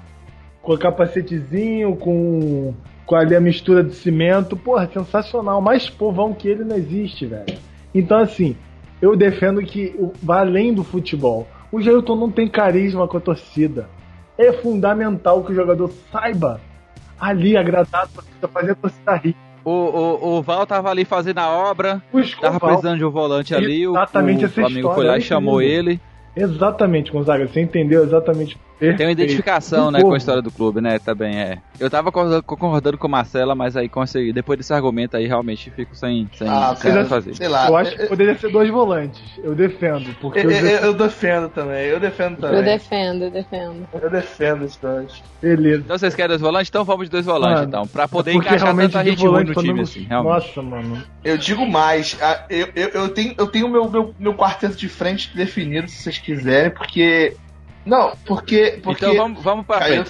com capacetezinho, com. com ali a mistura de cimento. Porra, sensacional. Mais povão que ele não existe, velho. Então, assim, eu defendo que vai além do futebol. O Jailton não tem carisma com a torcida. É fundamental que o jogador saiba ali agradar a torcida, fazer a torcida rir. O, o, o Val tava ali fazendo a obra, O tava precisando de um volante ali, o, Exatamente o história, foi lá é e chamou ele. Exatamente, Gonzaga, você entendeu exatamente. Tem uma perfeito. identificação, Do né, com a história do clube, né, também é. Eu tava concordando, concordando com a Marcela, mas aí consegui, depois desse argumento aí, realmente fico sem, sem, Ah, sem cara, fazer. sei lá. Eu acho que poderia ser dois volantes. Eu defendo, porque Eu, eu, eu- eu defendo também, eu defendo Eu também. defendo, eu defendo. Eu defendo os dois. beleza. Então vocês querem dois volantes? Então vamos de dois volantes, Mano, então. Pra poder Porque encaixar realmente tanta gente ruim volante no time, assim, realmente. Nossa, mano. Eu digo mais, eu, eu, eu tenho, eu tenho meu, meu, meu quarteto de frente definido, se vocês quiserem, porque. Não, porque. porque Então vamos, vamos pra frente,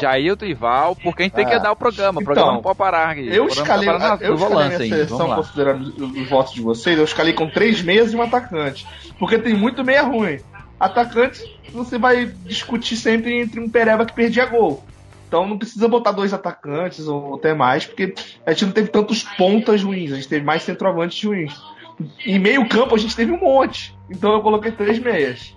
Jailton só e. Val. E porque a gente tem que Ah. dar o programa. O programa Então, não pode parar aqui. Eu programa escalei, tá parando eu escalei minha seleção considerando os, os votos de vocês, eu escalei com três meias e um atacante. Porque tem muito meia ruim. Atacante, você vai discutir sempre entre um Pereba que perdia gol. Então não precisa botar dois atacantes ou até mais, porque a gente não teve tantos pontas ruins, a gente teve mais centroavantes ruins. Em meio campo a gente teve um monte. Então eu coloquei três meias.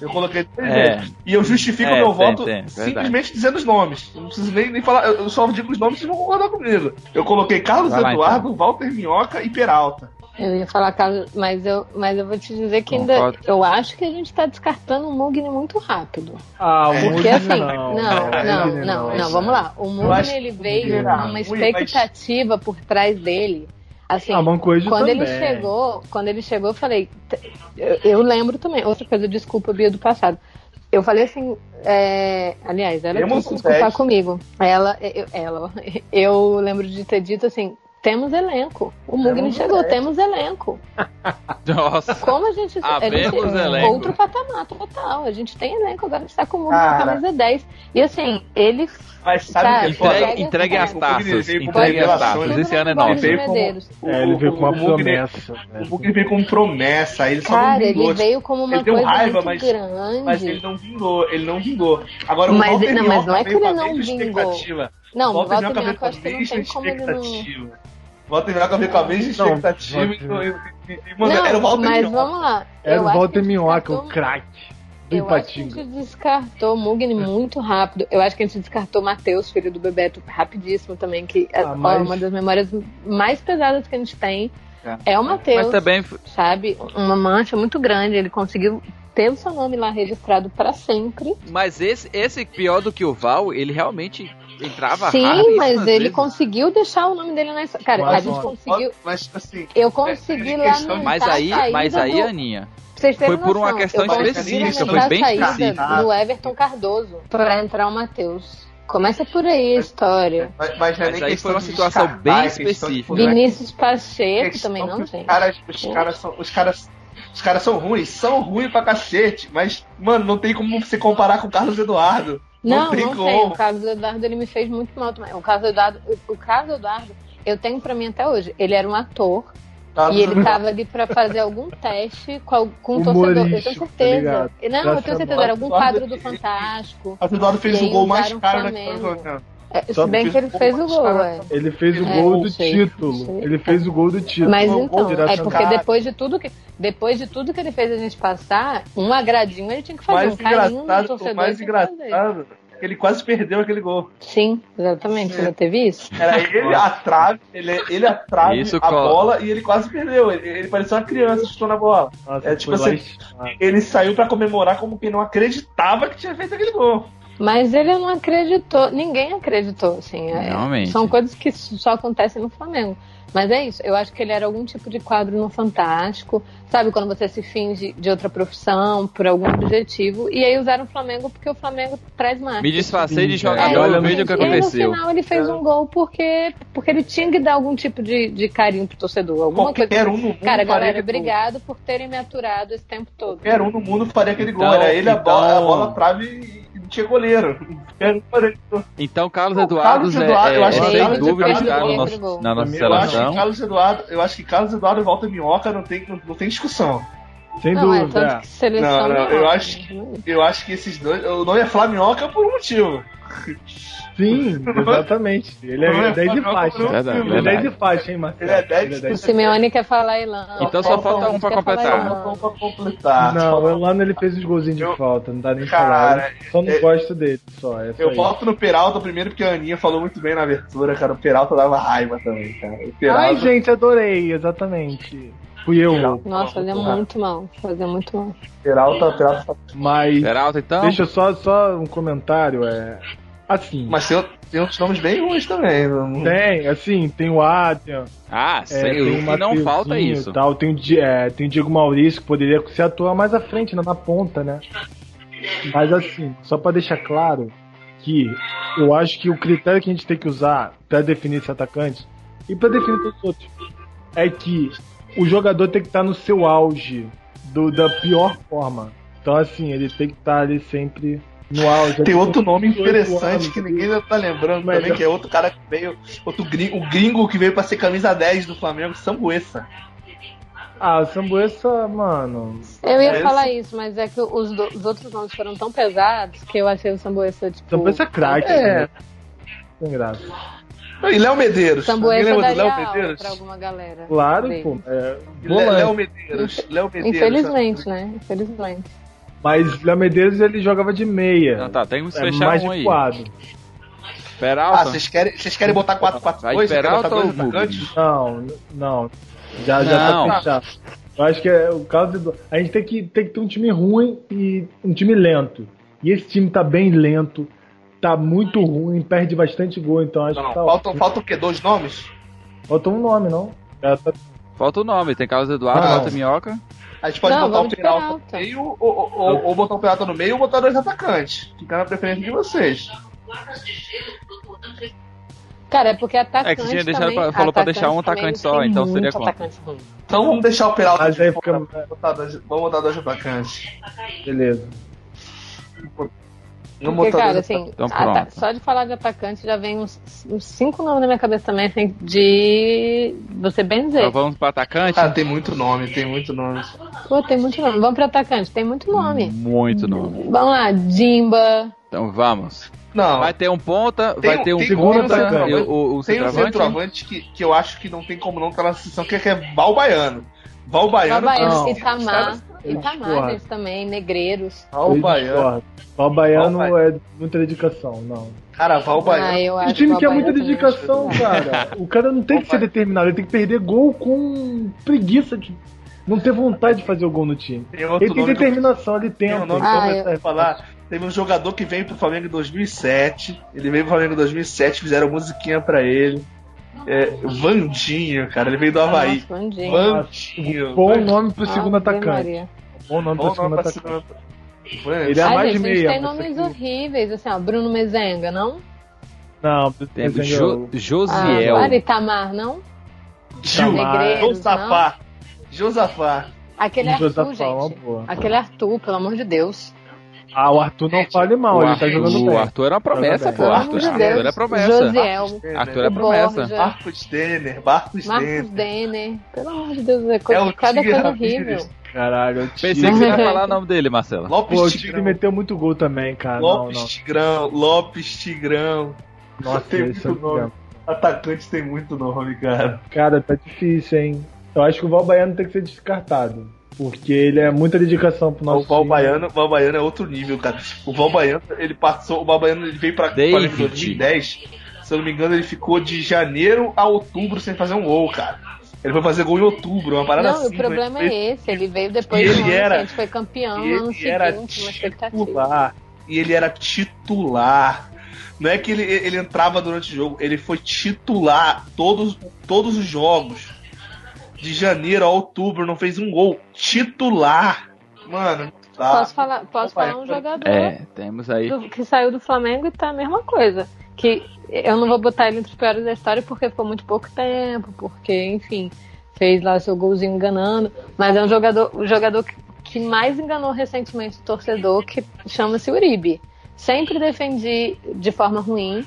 Eu coloquei três É. meias. E eu justifico É, meu tem, voto tem, verdade. simplesmente dizendo os nomes. Eu não preciso nem, nem falar, eu só digo os nomes e vocês vão concordar comigo. Eu coloquei Carlos lá, Eduardo, então. Walter Minhoca e Peralta. Eu ia falar, Carlos, mas eu, mas eu vou te dizer que ainda. Concordo. Eu acho que a gente tá descartando o Mugni muito rápido. Ah, o É. Porque Mugni assim, não. não, é, não, Mugni não, não, vamos lá. O Mugni ele veio uma expectativa por trás dele. Assim, Ah, Mancoejo quando também. ele chegou, quando ele chegou, eu falei, eu, eu lembro também, outra coisa, desculpa, Bia do passado. Eu falei assim, é, aliás, ela Temos desculpar comigo. Ela, eu, ela, eu lembro de ter dito assim, temos elenco. O Mugni chegou, elenco. temos elenco. Nossa. Como a gente. a Havemos gente elenco. outro patamar total. A gente tem elenco, agora a gente tá com o Mugni com camisa 10. E assim, ele. Mas sabe o que é foda? Entregue, entregue as O taças. com Entregue as taças. Esse ano é nosso. o Ele veio como- Medeiros. É, ele veio com uma O Mugni- promessa. O né? Mugni veio com promessa, ele só Cara, não vingou. ele veio como uma Ele coisa raiva, muito mas- grande. Mas ele não vingou, ele não vingou. Agora o Mas- não, mas não é que ele com a não vingou. expectativa. Não, o Walter Minhoca veio com a mesma tem não. expectativa. Walter Minhoca veio com a mesma Não, expectativa. Então, e- e- mano, Não, era o Walter mas Minhoca. vamos lá. Era o a Walter Minhoca, descartou- o craque do Eu acho que a gente descartou o Mugni muito rápido. Eu acho que a gente descartou o Matheus, filho do Bebeto, rapidíssimo também. Que é Ah, mas- uma das memórias mais pesadas que a gente tem É. é o Matheus. Mas também sabe? Uma mancha muito grande. Ele conseguiu ter o seu nome lá registrado pra sempre. Mas esse, esse pior do que o Val, ele realmente entrava Sim, mas ele vezes. conseguiu deixar o nome dele na história. Cara, a Mas, gente ó, conseguiu. Mas, assim, Eu consegui é lá questão no. de- Mas aí, mas aí, do- Aninha, Foi por uma questão consegui específica, foi bem a saída específica. do Everton Cardoso pra entrar o Matheus. Começa por aí a história. Mas, mas é Mas nem aí foi uma situação descartar, bem é específica. Vinícius Pacheco questão também não tem. Os caras, os caras são. Os caras. Os caras são ruins, são ruins pra cacete, mas, mano, não tem como você comparar com o Carlos Eduardo. Não, não tem. O Carlos Eduardo ele me fez muito mal também. O Carlos Eduardo, o Carlos Eduardo, eu tenho pra mim até hoje. Ele era um ator Carlos e ele tava ali pra fazer algum teste com, com um torcedor. Eu tenho tá certeza. ligado? não, eu tenho certeza. Era algum quadro do Fantástico. Carlos Eduardo fez o gol mais o caro da É, Só se bem que ele fez o gol é. Ele fez o É, gol do título. Ele fez o gol do título. Mas então, é na porque depois de tudo que depois de tudo que ele fez a gente passar, um agradinho ele tinha que fazer, mais um carinho no torcedor. o mais engraçado é que ele quase perdeu aquele gol. Sim, exatamente. Você já teve isso? Era ele a trave, ele, ele a trave, Isso, a cola. bola e ele quase perdeu. Ele, ele parecia uma criança chutando a bola. Nossa, É tipo assim, lá- Ele saiu pra comemorar como quem não acreditava que tinha feito aquele gol. Mas ele não acreditou, ninguém acreditou, assim. é- Realmente. são coisas que só acontecem no Flamengo. Mas é isso, eu acho que ele era algum tipo de quadro no Fantástico, sabe? Quando você se finge de outra profissão, por algum objetivo. E aí usaram o Flamengo porque o Flamengo traz marketing. me disfarcei de jogador, é, vejo o que E aí, aconteceu. no final ele fez um gol porque, porque ele tinha que dar algum tipo de, de carinho pro torcedor. Alguma Qualquer coisa. um no mundo Cara, faria galera, obrigado por terem me aturado esse tempo todo. Qualquer um no mundo faria aquele gol. Então- Era ele, a, bola, a então- bola, trave e tinha goleiro. Gol. Então, Carlos Eduardo Carlos é, Eduardo, eu é, acho que sem Carlos dúvida Eduardo está no nosso, na nossa Eu acho, que seleção. Carlos Eduardo, eu acho que Carlos Eduardo e Walter Minhoca não tem, não, não tem discussão. Sem Não, é dúvida. tanto que seleção. Não, não, eu né? acho- Eu acho que esses dois. O nome é Flaminhoca por um motivo. Sim, exatamente. Ele é 10 de faixa. Ele é 10 verdade. de faixa, hein, Marcelo? Ele é 10 Ele O Simeone quer falar Elan. Então só falta um pra completar. Só pra completar. Não, o Elano ele fez os golzinhos de falta, não dá nem falar. Eu Só não é- gosto dele, só. É só Eu isso. voto no Peralta primeiro porque a Aninha falou muito bem na abertura, cara. O Peralta dava raiva também, cara. Ai, gente, adorei, exatamente. Fui eu. Nossa, fazia muito mal. Fazia muito mal. Peralta, Peralta tá- Mas Peralta, então? deixa eu só, só um comentário. É, assim, Mas tem, tem outros nomes bem ruins também. não- tem, assim, tem o Adrian, Ah, é, tem o não falta isso. Tal, tem, o, é, tem o Diego Maurício, que poderia se atuar mais à frente, né, na ponta, né? Mas assim, só pra deixar claro que eu acho que o critério que a gente tem que usar pra definir esse atacante e pra definir todos os outros é que o jogador tem que estar no seu auge do, da pior forma. Então, assim, ele tem que estar ali sempre no auge. Tem outro nome 18 interessante que ninguém já tá lembrando Melhor. também, que é outro cara que veio, outro gringo, o gringo que veio pra ser camisa 10 do Flamengo, Sambuesa. Ah, o Sambuesa, mano. Eu ia Esse- falar isso, mas é que os, do- os outros nomes foram tão pesados que eu achei o Samboesa, tipo... Sambuesa é craque. É. né? Sem graça. E Léo Medeiros. Samboesa lembra do daria Léo Medeiros? pra alguma galera. Claro, dele. pô. É. Léo Medeiros. Léo Medeiros. Infelizmente, né? Infelizmente. Mas Léo Medeiros ele jogava de meia. Não, tá, tem que é fechar mais um aí. Ah, Peralta? vocês querem, vocês querem botar 4-4-2? Vai Vocês querem Peralta botar ou atacantes? Não, não. Já, já Não. tá fechado. Eu acho que é o caso do. A gente tem que, tem que ter um time ruim e um time lento. E esse time tá bem lento, tá muito ruim, perde bastante gol, então acho Não, que tá. faltam, faltam o quê? Dois nomes? Falta um nome, não? Já tá- Falta o nome, tem Carlos Eduardo, Não. Walter Minhoca. A gente pode Não, botar o Peralta no meio ou, ou, ou- ou botar o Peralta no meio ou botar dois atacantes. Fica na preferência de vocês. Cara, é porque atacante É que tinha deixado também, pra- falou pra deixar um atacante só, então seria ruim. Então vamos deixar o Peralta Mas aí fica- Vamos botar dois, vamos botar dois atacantes. Beleza. Vamos Porque, cara, assim, Então ata- pronto. só de falar de atacante já vem uns, uns cinco nomes na minha cabeça também, assim, de você bem dizer. Então vamos pro atacante? Ah, tem muito nome, tem muito nome. Pô, tem muito nome. Vamos pro atacante, tem muito nome. Muito nome. Vamos lá, Dimba. Então vamos. Não, Vai ter um ponta, Tem vai um- ter um tem segundo ponta, atacante. e o, o, o tem um centroavante. que, que eu acho que não tem como não estar na sessão, que é, que é Val Baiano. Val Baiano. Babaiano, não. Itamar. Eu Itamar, discordo. gente, também, Negreiros. Val Baiano. O Baiano Val é muita dedicação, não. Cara, Val Ah, Baiano. eu O time que é muita dedicação, cara. O cara não tem que ser determinado, ele tem que perder gol com preguiça de. não ter vontade de fazer o gol no time. Tem Ele tem nome que determinação, ele Tem um nome que Ah, eu falar. Teve um jogador que veio pro Flamengo em 2007. Ele veio pro Flamengo em 2007, fizeram musiquinha pra ele. É, Vandinho, cara. Ele veio do Havaí. Nossa, Vandinho. Vandinho. Bom nome pro segundo Ave atacante. Maria. Bom nome pro segundo atacante. segunda. Ele é Ai, mais de gente, meia. tem nomes horríveis, assim, ó, Bruno Mezenga, não? Não, desenho- Jo- Ah, Josiel. claro, Itamar, não? Gil. Josafá. Josafá. Aquele Arthur, Josafá, uma gente. boa. Aquele Arthur, pelo amor de Deus. Ah, o Arthur não fale mal, o ele Arthur, tá jogando o bem. Arthur era uma promessa, pô. Arthur, Arthur era promessa. Josiel, Arthur é o promessa. Marcos Denner. Marcos Marcos Denner. Denner. Pelo amor de Deus, é coisa, É o cada coisa horrível. Caralho, o Pensei Tigre. que você ia falar o nome dele, Marcelo. Lopes Pô, o Tigre Tigrão. meteu muito gol também, cara. Não, Lopes não. Tigrão. Lopes Tigrão. Nossa, tem muito é o nome. Atacante tem muito nome, cara. Cara, tá difícil, hein? Eu acho que o Valbaiano tem que ser descartado. Porque ele é muita dedicação pro nosso o Valbaiano, o Valbaiano é outro nível, cara. O Valbaiano, ele passou, o Valbaiano ele veio pra David. Em 2010. Se eu não me engano, ele ficou de janeiro a outubro sem fazer um gol, cara. Ele foi fazer gol em outubro, uma parada Não, assim. o problema foi- é esse. Ele veio depois E do ele ano era- que a gente foi campeão no ano ele era seguinte, uma expectativa. titular. E ele era titular. Não é que ele, ele entrava durante o jogo, ele foi titular todos, todos os jogos. De janeiro a outubro, não fez um gol. Titular. Mano, tá. Posso falar, posso falar um jogador É, temos aí. do- que saiu do Flamengo e tá a mesma coisa. Que eu não vou botar ele entre os piores da história porque ficou muito pouco tempo, porque, enfim, fez lá seu golzinho enganando. Mas é um jogador, o jogador que, que mais enganou recentemente o torcedor, que chama-se Uribe. Sempre defendi de forma ruim,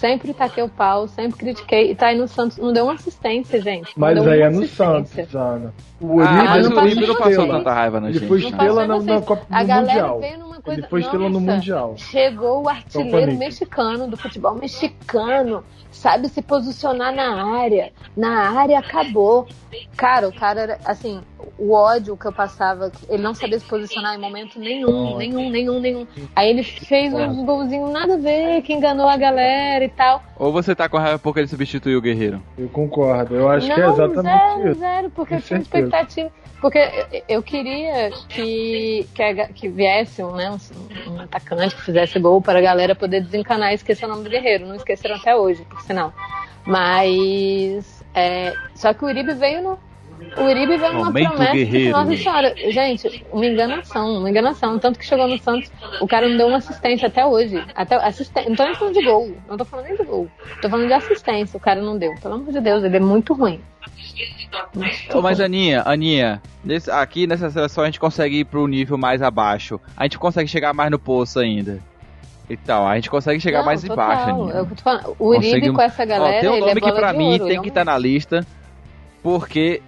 sempre taquei o pau, sempre critiquei. E tá aí no Santos, não deu uma assistência, gente. Mas aí é no. Santos, Ana. O Ah, Uribe mas não não passou tanta raiva na Ele gente. foi estrela na, na Copa A no galera Mundial. coisa. Ele foi estrela no Mundial. Chegou o artilheiro Copa mexicano do futebol mexicano, sabe se posicionar na área. Na área acabou. Cara, o cara era assim, o ódio que eu passava, ele não sabia se posicionar em momento nenhum, nenhum, nenhum, nenhum. Aí ele fez uns golzinhos nada a ver, que enganou a galera e tal. Ou você tá com raiva porque ele substituiu o Guerreiro? Eu concordo. Eu acho não, que é exatamente zero, isso. zero, porque Com eu tinha certeza. Expectativa. Porque eu- queria que, que, que viesse um, né, um, um atacante que fizesse gol para a galera poder desencanar e esquecer o nome do Guerreiro. Não esqueceram até hoje, por sinal. Mas. é, só que o Uribe veio no. O Uribe veio numa promessa que, Guerreiro. nossa senhora, gente, uma enganação, uma enganação. Tanto que chegou no Santos, o cara não deu uma assistência até hoje. Até assisten... Não tô nem falando de gol, não tô falando nem de gol. Tô falando de assistência, o cara não deu. Pelo amor de Deus, ele é muito ruim. Muito mas ruim. Aninha, Aninha, nesse- aqui nessa seleção a gente consegue ir pro nível mais abaixo. A gente consegue chegar mais no poço ainda. E tal, a gente consegue chegar Não, mais total, embaixo, é Aninha. o que eu tô falando. O Uribe Conseguimos- com essa galera, Ó, tem um nome é que pra mim ouro, tem é que estar na lista, porque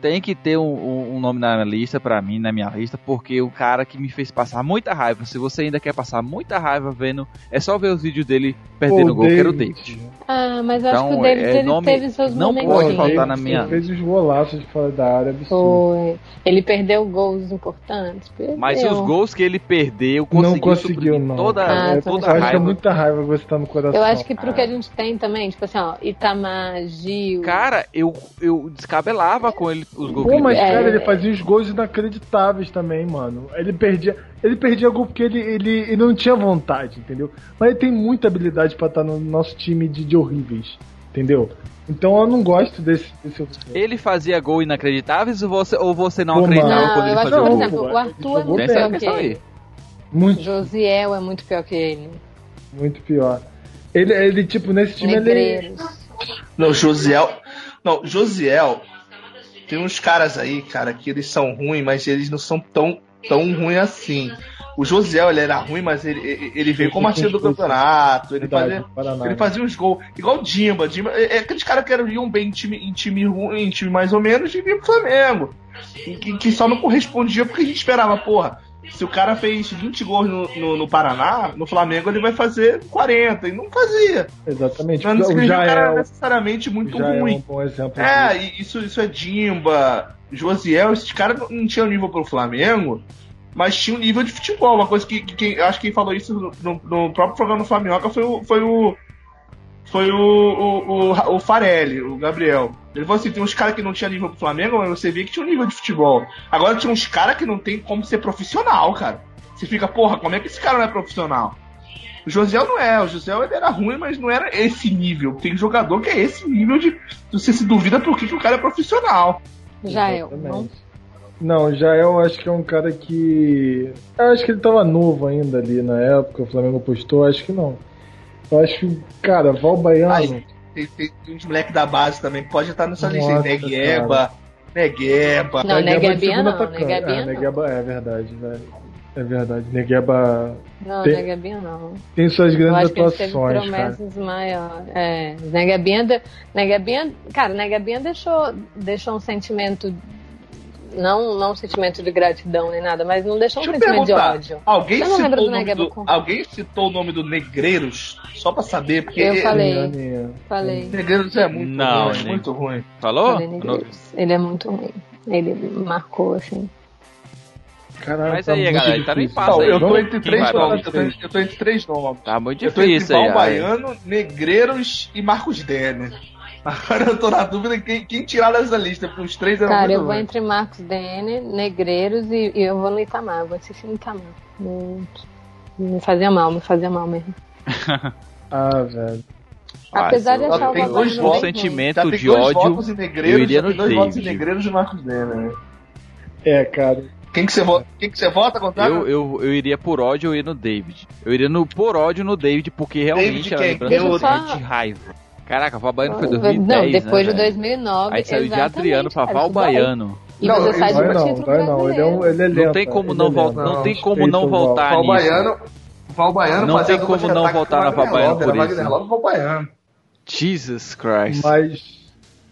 tem que ter um, um- um nome na lista pra mim, na minha lista, porque o cara que me fez passar muita raiva, se você ainda quer passar muita raiva vendo, é só ver os vídeos dele perdendo o gol, que era o David. Ah, mas eu acho Então, que o David é ele nome- teve seus não momentos. pode Pô, faltar ele- na minha- Ele fez os golaços de fora da área absurdo. Foi. Ele perdeu gols importantes. Perdeu. Mas os gols que ele perdeu, Não conseguiu, conseguiu, suprimir não. toda, Ah, É, toda eu a acho que é raiva. muita raiva você tá no coração. Eu acho que pro Ah. que a gente tem também, tipo assim, ó, Itamar, Gil. Cara, eu, eu descabelava com ele os gols que Pô, ele mas. É. cara, ele fazia os gols inacreditáveis também, mano. Ele perdia, ele perdia gol porque ele, ele, ele não tinha vontade, entendeu? Mas ele tem muita habilidade pra estar no nosso time de, de horríveis, entendeu? Então eu não gosto desse. desse... Ele fazia gol inacreditáveis ou você, ou você não Pô, acreditava mano. quando Não, ele fazia que, por gol? exemplo, gol? o Arthur é Ele muito pior que questão aí. ele. Muito, Josiel é muito pior que ele. muito pior. Ele, ele tipo, nesse time ele. Negreiros. Não, Josiel. Não, Josiel. Tem uns caras aí, cara, que eles são ruins, mas eles não são tão, tão ruins assim. O Josiel, ele era ruim, mas ele, ele- veio como artilheiro do campeonato. Ele Verdade, fazia, ele fazia uns gols. Igual o Dimba. Dimba é, é aqueles caras que eram, iam bem em time, em time ruim, em time mais ou menos, e vinha pro Flamengo. E que, que só não correspondia porque a gente esperava, porra. Se o cara fez 20 gols no, no, no Paraná, no Flamengo ele vai fazer 40. E não fazia. Exatamente. Não, significa que o cara Jael, necessariamente muito Jael é ruim. um bom exemplo. É, isso, isso é Dimba, Josiel, esses caras não, tinham nível pro Flamengo, mas tinham nível de futebol. Uma coisa que, que, acho que quem falou isso no, no- próprio programa do Flamioca foi o. Foi o. Foi o, o, o, o Farelli, o Gabriel. Ele falou assim: tem uns caras que não tinha nível pro Flamengo, mas você via que tinha um nível de futebol. Agora tinha uns caras que não tem como ser profissional, cara. Você fica, porra, como é que esse cara não é profissional? O José não é, o José ele era ruim, mas não era esse nível. Tem jogador que é esse nível de. Você se duvida por que, que o cara é profissional. Já eu. Não? Não, já eu acho que é um cara que. Eu acho que ele tava novo ainda ali na época, o Flamengo postou, acho que não. Eu acho que, cara, Val Baiano. Ai, Tem, tem, uns moleques da base também que pode estar nessa lista. Negueba, Negueba. Não, Neguebinha não. Neguebinha É, não. Negueba é verdade, velho. É verdade. Negueba Não, Tem- Negabinha não. tem suas grandes atuações, cara. promessas maiores. É, Negabinha, de- Negabinha, cara, Negabinha deixou, deixou um sentimento, não, não um sentimento de gratidão nem nada, mas não deixou um Deixa sentimento de ódio. Alguém citou, do o nome Negeba do, alguém citou o nome do Negreiros? Só pra saber, porque Eu ele- falei. Aninha. Falei, Negreiros é muito Não, ruim, nem- muito ruim. Falou? Ele é muito ruim. Ele marcou, assim. Caralho, Mas tá aí, muito galera, ele tá difícil. nem passa Não, aí. eu tô entre três nomes. Eu tô, eu tô entre três nomes. Tá muito Eu tô entre difícil aí. Baiano, Negreiros e Marcos Denner. Agora eu tô na dúvida quem, quem tirar dessa lista, porque os três eram Cara, muito eu vou ruins. entre Marcos DN, Negreiros e, e eu vou no Itamar. Eu vou assistir no Itamar. Não- Me fazia mal, me fazia mal mesmo. Ah, velho. Ah, Apesar de eu- achar eu o dois bem votos, ruim. sentimento tem de dois ódio. votos em Negreiros, eu iria no tem dois votos em David. Negreiros e Marcos Denner. né? É, cara. Quem que você vota? Quem que você vota, Gonzaga? Eu, eu, eu iria por ódio, eu iria no David. Eu iria no, por ódio no David, porque realmente David a lembrança é de raiva. Caraca, Val Baiano foi 2010, Não, depois né, de velho? 2009. Aí saiu de Adriano pra Val. Baiano. E Não, você sai de Vai um não, título vai não. Ele é, um, ele é lento. Não tem como não é voltar, lento. não tem como não voltar Val nisso. Baiano. Val Baiano Não tem como não com na Val Baiano por isso. Love Val Baiano. Jesus Christ. Mas.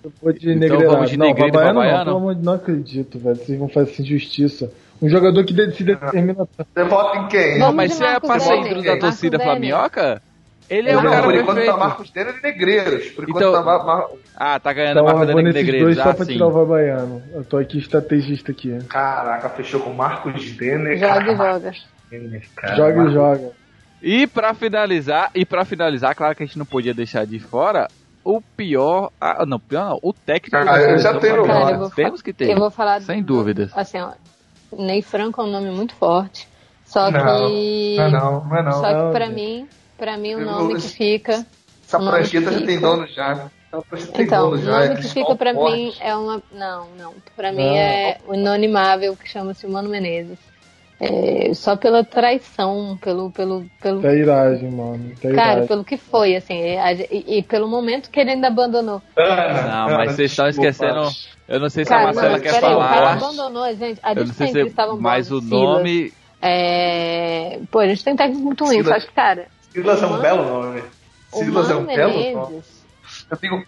Eu vou de Então Negreirado. vamos de não, e Babaiano não, não acredito, velho. Vocês vão fazer injustiça. Um jogador que se determina. Você vota em quem? Não, mas se é ídolo da torcida flamioca, ele é não, o cara por enquanto tá Marcos Denner e Negreiros. Por enquanto Então- tá Mar- Mar- Ah, tá ganhando Então Marco eu vou Daniel nesses Negreiros. dois só Ah, pra sim. tirar o Babaiano. Eu tô aqui estrategista aqui. Caraca, fechou com Marcos Denner. Joga e joga. Denner, cara. Joga e Marcos- joga. E pra finalizar, e para finalizar, claro que a gente não podia deixar de fora o pior, ah, não, pior não, o técnico Ah, eu já tenho brasileira. Cara, eu vou Temos que ter. Eu vou falar. Sem dúvidas. Assim, ó. Ney Franco é um nome muito forte. Só Não, que. Não, não, não é não. Só que pra mim, pra mim, o nome que fica. Essa prancheta já tem dono já. Então, o já. nome é que fica pra Forte. mim é uma. Não, não. Pra mim é o inanimável que chama-se Mano Menezes. É, só pela traição, pelo. pelo, pelo Tá iragem, mano. Tá cara, iragem. pelo que foi, assim. E, a- e- e pelo momento que ele ainda abandonou. Ana, Não, mas vocês estão esquecendo. Eu não sei se a Cara, não, Marcela mas quer peraí, o cara falar. abandonou, gente. A Eu não gente sei tem se mas o nome. É... Pô, a gente tem técnico muito ruim, Silas. só que, cara, Silas é um belo nome. Silas é um belo nome. Eu tenho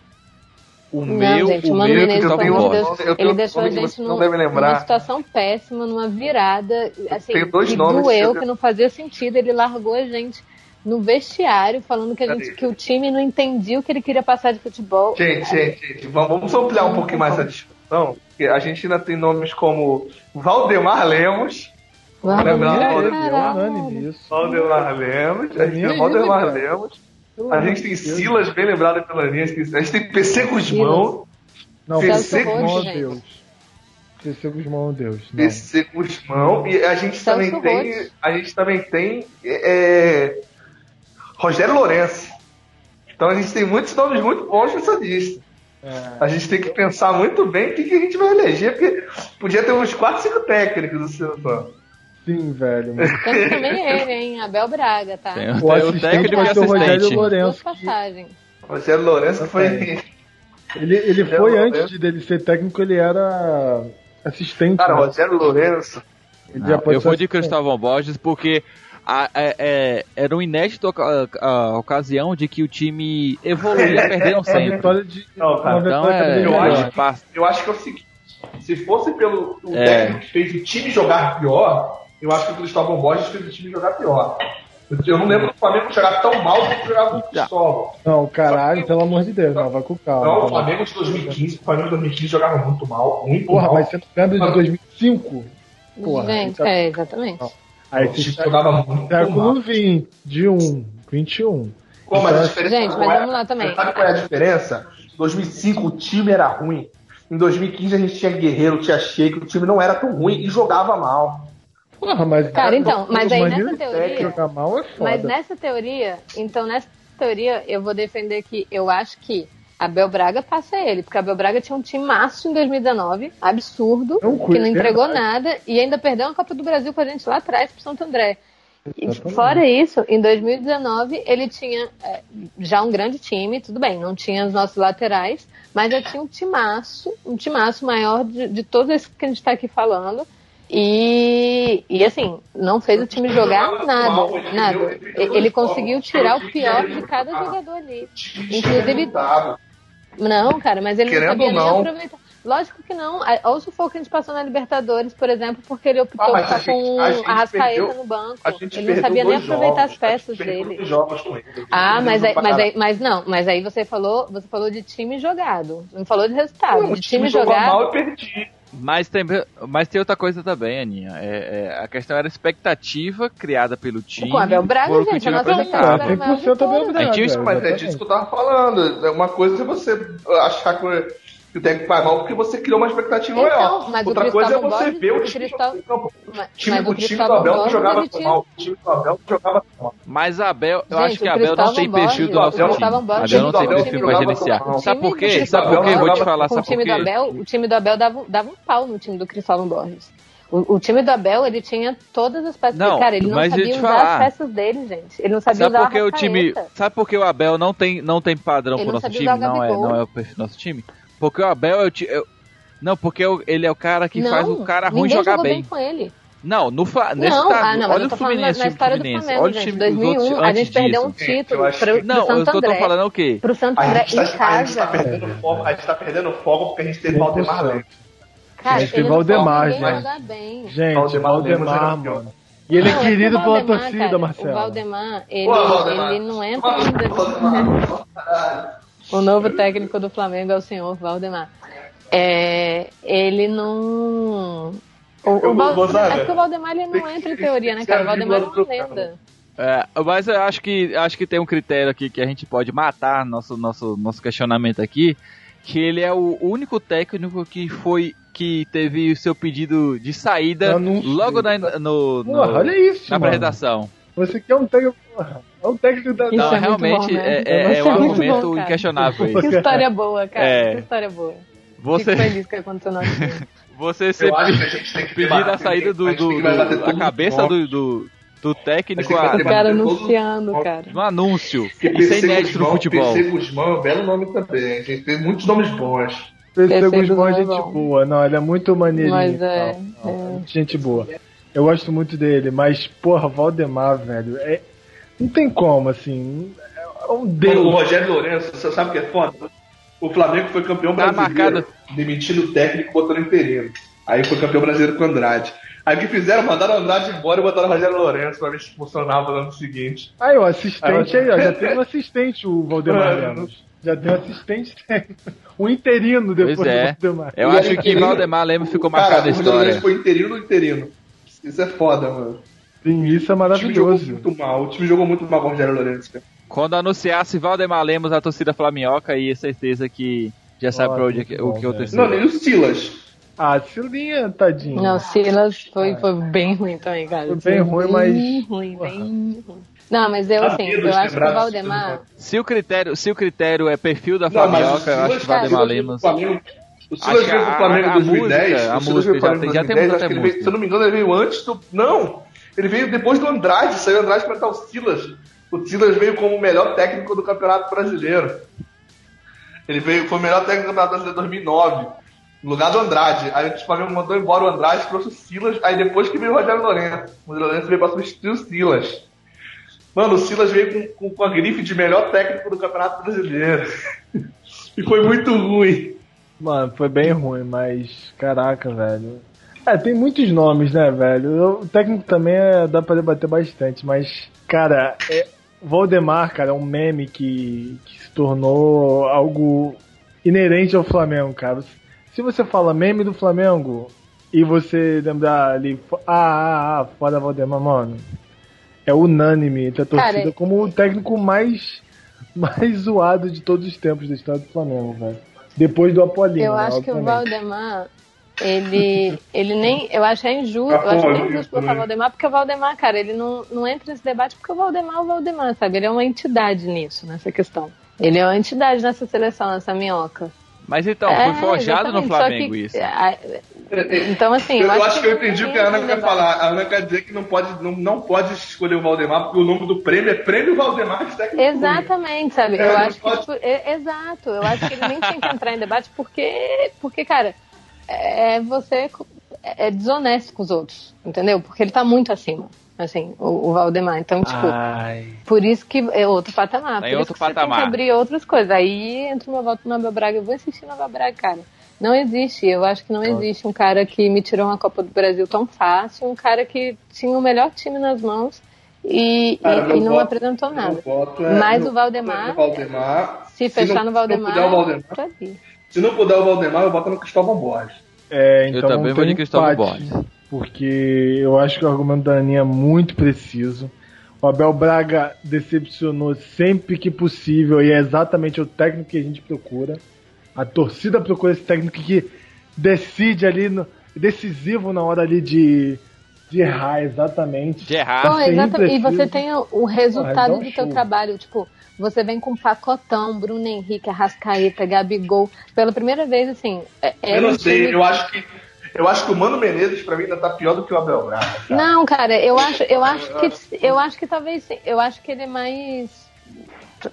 O Não, meu, gente, o Mano meu Menezes, amor de Deus. Eu tenho ele deixou a gente num- numa situação péssima, numa virada, assim, tenho dois que nomes doeu, que eu- que não fazia sentido. Ele largou a gente no vestiário, falando que, a gente, que o time não entendia o que ele queria passar de futebol. Gente, gente, gente, vamos, ampliar um pouquinho mais essa discussão. Porque a gente ainda tem nomes como Valdemar Lemos. Nome É caralho. unânime isso. Valdemar Lemos. A gente tem Valdemar. Lemos. A gente tem. Silas, bem lembrado pela linha. A gente tem, PC Guzmão. Não, PC Guzmão, gente. Deus. PC Guzmão, Deus. Não. PC Guzmão. E a gente Celso também tem. A gente também tem. é, Rogério Lourenço. Então a gente tem muitos nomes muito bons nessa lista. É. A gente tem que pensar muito bem o que, que a gente vai eleger, porque podia ter uns 4, 5 técnicos no seleção. Sim, velho. Temos também ele, hein? Abel Braga, tá? Tem, O tem o assistente técnico vai ser o Rogério Lourenço. que-. Rogério Lourenço que foi. Ele, ele Rogério foi Lourenço. antes dele ser técnico, ele era assistente. Cara, né? Rogério Lourenço. Ele Não, pode eu vou de. Cristóvão Borges porque a- é- é- era um inédito a, ocasião de que o time evoluía perdendo Uma sempre. vitória de. Não, cara, Então é, eu acho passa- Eu acho que é o seguinte: se fosse pelo o É. técnico que fez o time jogar pior, eu acho que o Cristóvão Borges fez o time jogar pior. Eu- não lembro do Flamengo jogar tão mal quanto jogava o Cristóvão. Não, caralho, pelo amor de Deus, não, vai com calma. Não, o. Flamengo de 2015, o Flamengo de 2015 jogava muito mal, muito Porra, mal. mas você não lembra de 2005? Porra, gente, então- é, exatamente. Aí o você time está jogava muito mal. século 20, de 1, 21. Pô, mas a Então, diferença Gente, mas é? vamos lá também. Sabe qual é a diferença? 2005 o time era ruim. Em 2015 a gente tinha Guerreiro, tinha Sheik, o time não era tão ruim e jogava mal. Porra, mas Cara, então, mas aí nessa de teoria- é. Mas nessa teoria, então nessa teoria eu vou defender que eu acho que Abel Braga passa ele, porque Abel Braga tinha um time maço em 2019, absurdo, Não, que não é entregou verdade. nada e ainda perdeu uma Copa do Brasil com a gente lá atrás pro Santo André. E fora isso, em 2019 ele tinha é, já um grande time, tudo bem, não tinha os nossos laterais, mas já tinha um timaço, um timaço maior de, de todos esses que a gente está aqui falando. E, e assim, não fez o time jogar nada, nada. Ele conseguiu tirar o pior de cada jogador ali. Inclusive, não, cara, mas ele Querendo não sabia nem não. aproveitar. Lógico que não. Olha o sufoco que a gente passou na Libertadores, por exemplo, porque ele optou Ah, a estar com gente- a gente a Rascaeta perdeu- no banco. Gente Ele não sabia nem aproveitar jogos, as peças gente dele. ele. Ah, mas aí, mas aí, mas não, mas aí você falou, você falou de time jogado, não falou de resultado, caralho. de time, jogou jogado. mal e perdi. Mas tem, mas tem outra coisa também, Aninha. É, é, a questão era a expectativa criada pelo time. Com o Abel Braga, gente, a time nossa apresentava. expectativa era maior de 100% Abel. Braga. Mas é disso que eu tava falando. É Uma coisa é você achar que que o técnico vai mal porque você criou uma expectativa Então, maior. mas o Outra coisa é você Borges- ver o o time Cristóvão- em campo. Mas, O time, mas o o time do Cristóvão Abel não jogava tão mal. O time do Abel não jogava tão mal. Mas Abel, eu Gente, acho que Abel não tem perfil do nosso o time. Cristóvão Borges- Abel não tem perfil pra gerenciar. Sabe por quê? do Sabe por quê? Vou te falar, sabe por time do quê? Abel, o time do Abel dava, dava um pau no time do Cristóvão Borges. O, o time do Abel, ele tinha todas as peças. Não, cara, ele não mas sabia usar falar. as peças dele, gente. Ele não sabia Sabe usar por que a o time, sabe por que o Abel não tem não tem padrão Ele pro não nosso time? Não é, não é o perfil do nosso time. Porque o Abel é o ti- eu- não, porque o- ele é o cara que não, faz o cara ruim ninguém jogar jogou bem. com ele. Não, no Fla- nesse não, tá, ah, não, olha eu o tô falando na, Fluminense, na time do história do Fluminense. Flamengo, olha o gente. time Em 2001, dos outros a gente antes perdeu um disso. título eu acho pro, que- pro Não, eu Santo tô, André. falando o quê? Pro Santo A André gente, tá, em a gente casa. tá perdendo foco, a gente tá perdendo foco porque a gente teve Valdemar Lemos. Cara, Gente, ele não Valdemar, ninguém gente. jogar bem. Gente, Valdemar Valdemar, era campeão. mano. E ele Não, é que querido o pela Valdemar, torcida, cara, Marcelo. O Valdemar, ele, Pô, Valdemar. ele não entra ainda. O novo técnico do Flamengo é o senhor Valdemar. É, ele não. O, Eu o Val- vou usar, é porque o Valdemar ele não entra em teoria, né, cara? O Valdemar é uma lenda. É, mas eu acho que acho que tem um critério aqui que a gente pode matar nosso nosso nosso questionamento aqui, que ele é o único técnico que foi que teve o seu pedido de saída logo na, no, no- Porra, olha isso, na mano. apresentação. Você quer um técnico. porra, É um técnico da. Isso Não, é realmente bom, né? é, é- é é um argumento bom, inquestionável. Que isso. história boa, cara. É. Que história boa. Você Fico feliz que aconteceu na vida. você ser Eu acho que a gente tem que pedir a saída do, do, que do- a cabeça do, do, do técnico que a, O cara anunciando, cara. no anúncio. Isso é PC inédito no futebol. PC Guzmão é um belo nome também. A gente tem muitos nomes bons. PC Esse Guzmão é é gente bom. boa. Não, ele é muito maneirinho. Mas é, muito Gente boa. Eu gosto muito dele, mas, porra, Valdemar, velho. É... Não tem como, assim. É um O deus. Rogério Lourenço, você sabe o que é foda? O Flamengo foi campeão Tá brasileiro, marcado. demitindo o técnico e botando interino. Aí foi campeão brasileiro com o Andrade. Aí o que fizeram? Mandaram o Andrade embora e botaram o Rogério Lourenço pra ver se funcionava no ano seguinte. Aí, o assistente aí, ó. Já tem um assistente, o Valdemar É. Lemos. Já tem um assistente. Um interino depois Pois é. do Valdemar. Eu acho aí, que Valdemar Lemos ficou Cara, marcado a o Rogério Lourenço história. foi interino no interino. Isso é foda, mano. Sim, isso é O time jogou maravilhoso. muito mal. O time jogou muito mal com o Rogério Lourenço, cara. Quando anunciasse Valdemar Lemos, a torcida flaminhoca ia certeza que já sabe pra onde é o que eu velho. terceiro. Não, nem os Silas. Ah, Silinha, tadinho. Não, Silas foi, foi bem ruim também, cara. Foi bem ruim, mas- Bem ruim, bem ruim. Não, mas eu, assim, medo eu acho que o Valdemar. Se o critério, se o critério é perfil da Não, o eu acho que Valdemar o Silas Lemos. Flamengo- O Silas veio pro a- Flamengo a em 2010. música- a o Silas música veio pro já tem- já temos 2010, até acho que ele veio- música. Se eu não me engano, ele veio antes do. Não! Ele veio depois do Andrade, saiu o Andrade entrar o Silas. O Silas veio como o melhor técnico do Campeonato Brasileiro. Ele veio, foi o melhor técnico do Campeonato Brasileiro em 2009. No lugar do Andrade. Aí o Flamengo mandou embora o Andrade, trouxe o Silas. Aí depois que veio o Rogério Lourenço. O Rogério Lourenço veio pra substituir o Silas. Mano, o Silas veio com, com, com a grife de melhor técnico do Campeonato Brasileiro. e foi muito ruim. Mano, foi bem ruim, mas. Caraca, velho. É, tem muitos nomes, né, velho? O técnico também é, dá pra debater bastante, mas, cara, é, Valdemar, cara, é um meme que, que se tornou algo inerente ao Flamengo, cara. Se você fala meme do Flamengo e você lembrar ali, fo- ah, ah, ah, foda Valdemar, mano, é unânime entre a torcida Cara, como o técnico mais mais zoado de todos os tempos da história do Flamengo, velho. Depois do Apolinho. Eu né, acho que o. Valdemar, ele, ele nem. Eu acho é injusto. Eu acho bem injusto colocar o Valdemar, porque o Valdemar, cara, ele não, não entra nesse debate porque o Valdemar é o Valdemar, sabe? Ele é uma entidade nisso, nessa questão. Ele é uma entidade nessa seleção, nessa minhoca. Mas então, É, foi forjado no Flamengo que- isso. Então, assim. Eu, acho que eu não entendi o tem que a Ana quer falar. A Ana quer dizer que não pode, não, não pode escolher o Valdemar, porque o nome do prêmio é Prêmio Valdemar de técnico. Exatamente, sabe? É, eu acho que. pode- tipo, é- exato, eu acho que ele nem tinha que entrar em debate porque, porque cara, é você co- é desonesto com os outros, entendeu? Porque ele tá muito acima, assim, o, o Valdemar. Então, tipo, Ai. por isso que é outro patamar. Por outro isso que você tem patamar. que abrir outras coisas. Aí entra o meu voto no Abel Braga. Eu vou insistir no Abel Braga, cara. Não existe. Eu acho que não existe um cara que me tirou uma Copa do Brasil tão fácil, um cara que tinha o melhor time nas mãos e, e- Cara, meu e não voto- apresentou nada. É- Mas o Valdemar, é no Valdemar. Se fechar não- no se Valdemar, não puder o Valdemar, tá se não puder o Valdemar, eu boto no Cristóvão Borges. É, então Eu também vou de Cristóvão Borges. Porque eu acho que o argumento da Aninha é muito preciso. O Abel Braga decepcionou sempre que possível e é exatamente o técnico que a gente procura. A torcida procura esse técnico que decide ali, no, decisivo na hora ali de, de errar, exatamente. De errar. Pô, sempre exatamente. E você tem o, resultado Ah, um do teu trabalho. Tipo, você vem com pacotão, Bruno Henrique, Arrascaeta, Gabigol. Pela primeira vez, assim. É, é eu não sei, time- eu acho que. Eu acho que o Mano Menezes, pra mim, ainda tá pior do que o Abel Braga. cara. Não, cara, eu acho, eu acho que eu acho que talvez sim. Eu acho que ele é mais.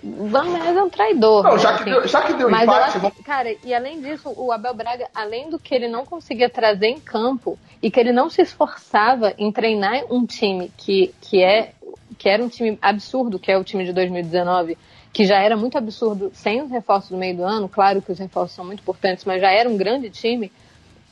Mas é um traidor. Não, já que assim. deu, já que deu Mas empate, acho que, cara, e além disso, o Abel Braga, além do que ele não conseguia trazer em campo e que ele não se esforçava em treinar um time que, que é que era um time absurdo, que é o time de 2019, que já era muito absurdo sem os reforços do meio do ano, claro que os reforços são muito importantes, mas já era um grande time.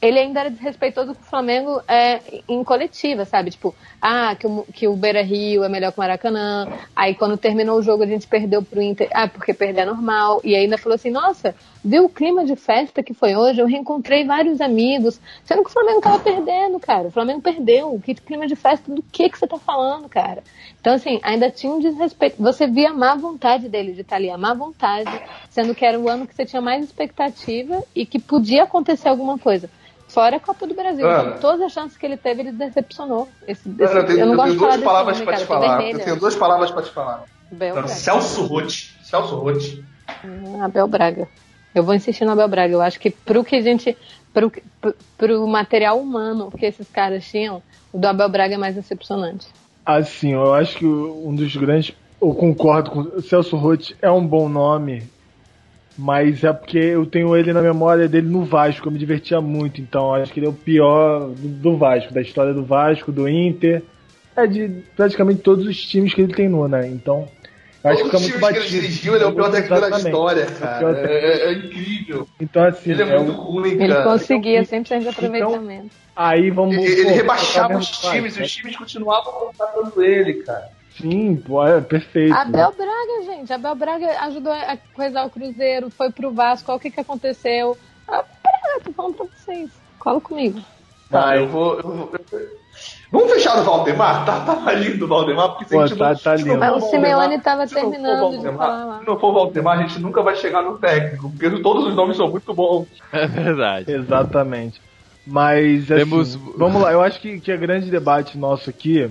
Ele ainda era desrespeitoso com o Flamengo é, em coletiva, sabe? Tipo, ah, que o, que o Beira Rio é melhor que o Maracanã. Aí quando terminou o jogo a gente perdeu pro Inter. Ah, porque perder é normal. E ainda falou assim: nossa, viu o clima de festa que foi hoje? Eu reencontrei vários amigos. Sendo que o Flamengo tava perdendo, cara. O Flamengo perdeu. Que clima de festa do que que você tá falando, cara? Então, assim, ainda tinha um desrespeito. Você via a má vontade dele de estar ali, a má vontade, sendo que era o ano que você tinha mais expectativa e que podia acontecer alguma coisa. Fora a Copa do Brasil. Ana. Então, todas as chances que ele teve, ele decepcionou. Esse, Ana, esse- eu tenho, eu não eu gosto tenho de falar duas palavras cara. te falar. Eu tenho duas palavras pra te falar. Abel Então, Braga. Celso Rotti. Celso Rotti. Abel Braga. Eu vou insistir no Abel Braga. Eu acho que pro que a gente. Pro, pro, pro material humano que esses caras tinham, o do Abel Braga é mais decepcionante. Assim, eu acho que um dos grandes. Eu concordo com. O Celso Roth é um bom nome, mas é porque eu tenho ele na memória dele no Vasco. Eu me divertia muito, então acho que ele é o pior do, do Vasco, da história do Vasco, do Inter. É de praticamente todos os times que ele treinou, né? Então. Acho que Todos fica os muito times que ele batido. dirigiu, ele é o pior técnico da história, É cara. É, é- é incrível. Então, assim, Ele é é muito um- ruim, Ele cara. conseguia então, 100% de aproveitamento. aí vamos. Ele, ele pô, rebaixava tá os times e os times continuavam contratando ele, cara. Sim, pô, é perfeito. Abel Braga, gente. Abel Braga ajudou a coisar o Cruzeiro, foi pro Vasco. Olha o que, que aconteceu. Abel Braga, tô falando pra vocês. Cola comigo. Tá, Vai. eu vou. eu vou- eu- Vamos fechar o Valdemar? Tá, tá lindo o Valdemar, porque se Pô, a gente tá- não, tá se não lindo. Mas o Simeone tava não terminando de Valdemar- falar lá. Se não for o Valdemar, a gente nunca vai chegar no técnico, porque todos os nomes são muito bons. É verdade. Exatamente. Mas, assim, Temos- vamos lá, eu acho que, que é grande debate nosso aqui,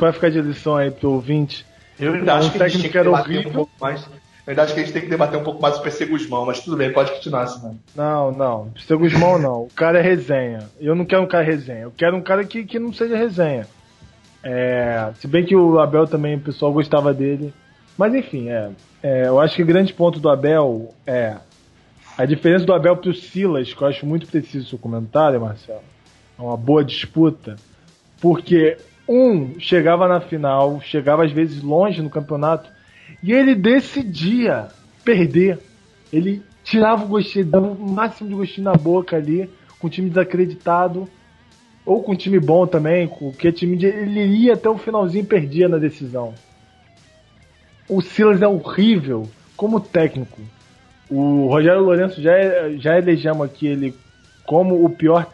vai ficar de lição aí pro ouvinte, Eu ainda um acho que a gente técnico tem que que era debater um pouco mais. Eu ainda acho que a gente tem que debater um pouco mais o PC Guzmão, mas tudo bem, pode continuar, Simão. Não, não. Seu Guzmão não. O cara é resenha. Eu não quero um cara resenha. Eu quero um cara que, que não seja resenha. É, se bem que o Abel também, o pessoal gostava dele. Mas enfim, é, é, eu acho que o grande ponto do Abel é a diferença do Abel pro Silas, que eu acho muito preciso o seu comentário, Marcelo. É uma boa disputa. Porque um chegava na final, chegava às vezes longe no campeonato, e ele decidia perder. Ele tirava o gostinho, dava o máximo de gostinho na boca ali, com o time desacreditado, ou com um time bom também, com que time de, ele ia até o finalzinho e perdia na decisão. O Silas é horrível como técnico. O Rogério Lourenço já, já elegemos aqui ele como o pior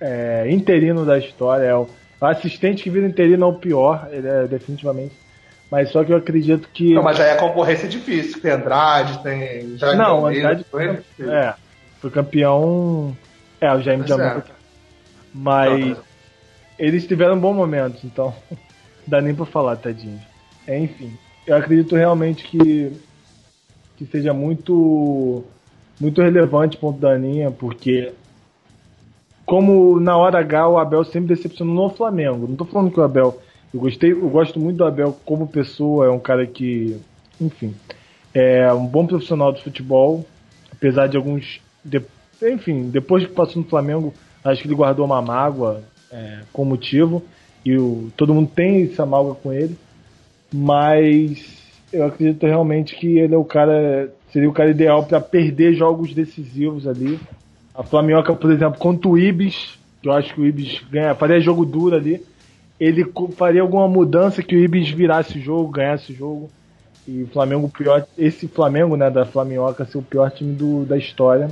é, interino da história. É o assistente que vira interino é o pior, ele é definitivamente. Mas só que eu acredito que. Não, mas já é concorrência difícil. Tem Andrade, tem. Não, Andrade foi, é, foi campeão. É, o Jaime Jamaica. É. Mas não, eles tiveram bons momentos, então. dá nem pra falar, tadinho. É, enfim, eu acredito realmente que. que seja muito. muito relevante o ponto da Aninha, porque. Como na hora H o Abel sempre decepcionou no Flamengo. Não tô falando que o Abel eu gostei, eu gosto muito do Abel como pessoa, é um cara que, enfim, é um bom profissional de futebol, apesar de alguns, de, enfim, depois que passou no Flamengo, acho que ele guardou uma mágoa é, com motivo e o, todo mundo tem essa mágoa com ele, mas eu acredito realmente que ele é o cara, seria o cara ideal para perder jogos decisivos ali. A Flamioca, por exemplo, contra o Ibis, que eu acho que o Ibis ganha, faria jogo duro ali ele faria alguma mudança que o Ibis virasse o jogo, ganhasse o jogo. E o Flamengo, pior, esse Flamengo, né, da Flamioca, ser o pior time do, da história.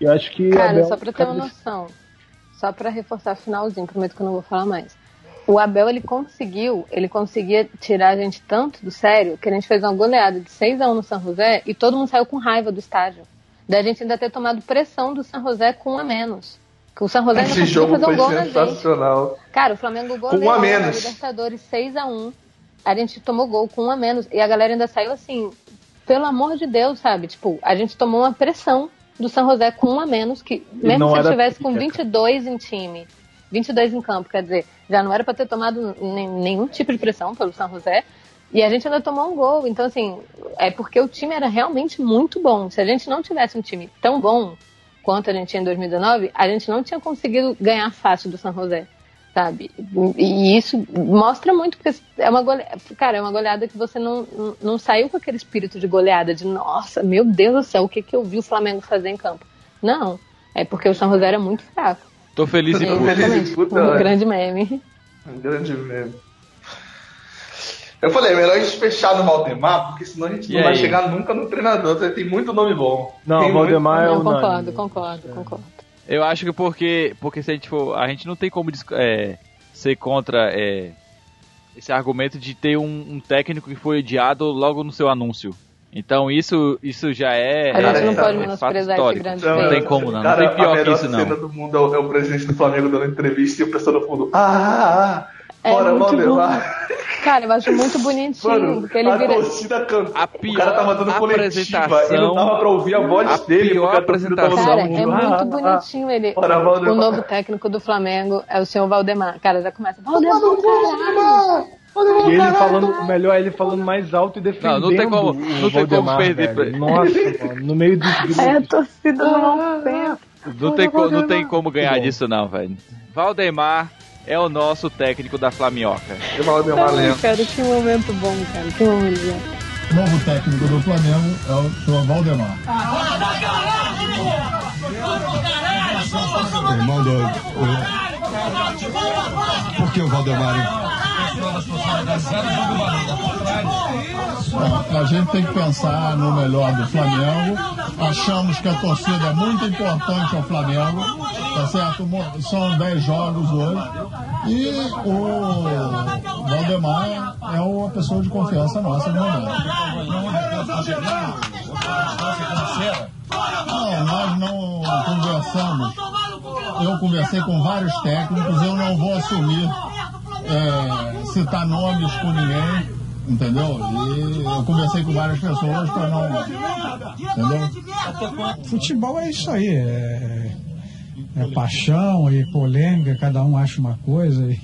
E eu acho que. Cara, Abel, só pra ter uma noção, só pra reforçar finalzinho, prometo que eu não vou falar mais. O Abel, ele conseguiu, ele conseguia tirar a gente tanto do sério que a gente fez uma goleada de 6 a 1 no São José e todo mundo saiu com raiva do estádio. Da gente ainda ter tomado pressão do São José com um a menos. O San José Esse jogo fazer um gol sensacional. Cara, o Flamengo goleou com um a menos. Libertadores 6 a 1 A gente tomou gol com um a menos. E a galera ainda saiu assim, pelo amor de Deus, sabe? Tipo, a gente tomou uma pressão do San José com um a menos, que mesmo se estivesse com 22 em time, 22 em campo, quer dizer, já não era para ter tomado nenhum tipo de pressão pelo San José. E a gente ainda tomou um gol. Então, assim, é porque o time era realmente muito bom. Se a gente não tivesse um time tão bom, quanto a gente tinha em 2019, a gente não tinha conseguido ganhar fácil do San José, sabe? E isso mostra muito, porque é uma goleada, cara, é uma goleada que você não, não saiu com aquele espírito de goleada, de nossa, meu Deus do céu, o que, que eu vi o Flamengo fazer em campo. Não, é porque o San José era muito fraco. Tô feliz e puto. Um grande meme. Um grande meme. Eu falei, é melhor a gente fechar no Valdemar, porque senão a gente e não aí? vai chegar nunca no treinador. Tem muito nome bom. Não, tem Valdemar muito... é o Não, concordo, concordo, concordo. Eu acho que porque, porque se a gente for. A gente não tem como é, ser contra é, esse argumento de ter um, um, técnico que foi odiado logo no seu anúncio. Então isso, isso já é. A gente não é, pode menosprezar esse grande Não, não tem como não. Cara, não tem pior que isso não. A cena do mundo é o, é o presidente do Flamengo dando entrevista e o pessoal no fundo. Ah, ah, ah é Bora, Valdemar. Cara, eu acho muito bonitinho. Mano, porque ele a vira... torcida canta. A pior o cara tava dando coletiva e não dava pra ouvir a voz a dele. Pior a apresentação. Cara, é muito bonitinho ele. Bora, o novo técnico do Flamengo é o senhor Valdemar. Cara, já começa. Valdemar, Valdemar! E ele falando, melhor ele falando mais alto e defendendo. Não, não tem como, não tem como perder. Velho. Nossa, mano, no meio dos grupos. É a torcida não pensa. Não tem, não tem como ganhar disso não, velho. Valdemar é o nosso técnico da Flamioca. Que Valdemar Lemos. Cara, que momento bom, cara. Que momento bom. O novo técnico do Flamengo é o senhor Valdemar. Irmão do. Por que o Valdemar? A gente tem que pensar no melhor do Flamengo. Achamos que a torcida é muito importante ao Flamengo, tá certo? São 10 jogos hoje. E o Valdemar é uma pessoa de confiança nossa no momento. Não, nós não conversamos. Eu conversei com vários técnicos, eu não vou assumir é, citar nomes com ninguém, entendeu? E eu conversei com várias pessoas para não. Entendeu? Futebol é isso aí, é, é paixão e polêmica, cada um acha uma coisa. E...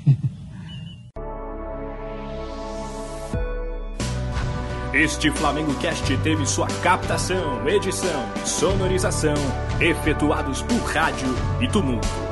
Este Flamengo Cast teve sua captação, edição sonorização efetuados por rádio e tumulto.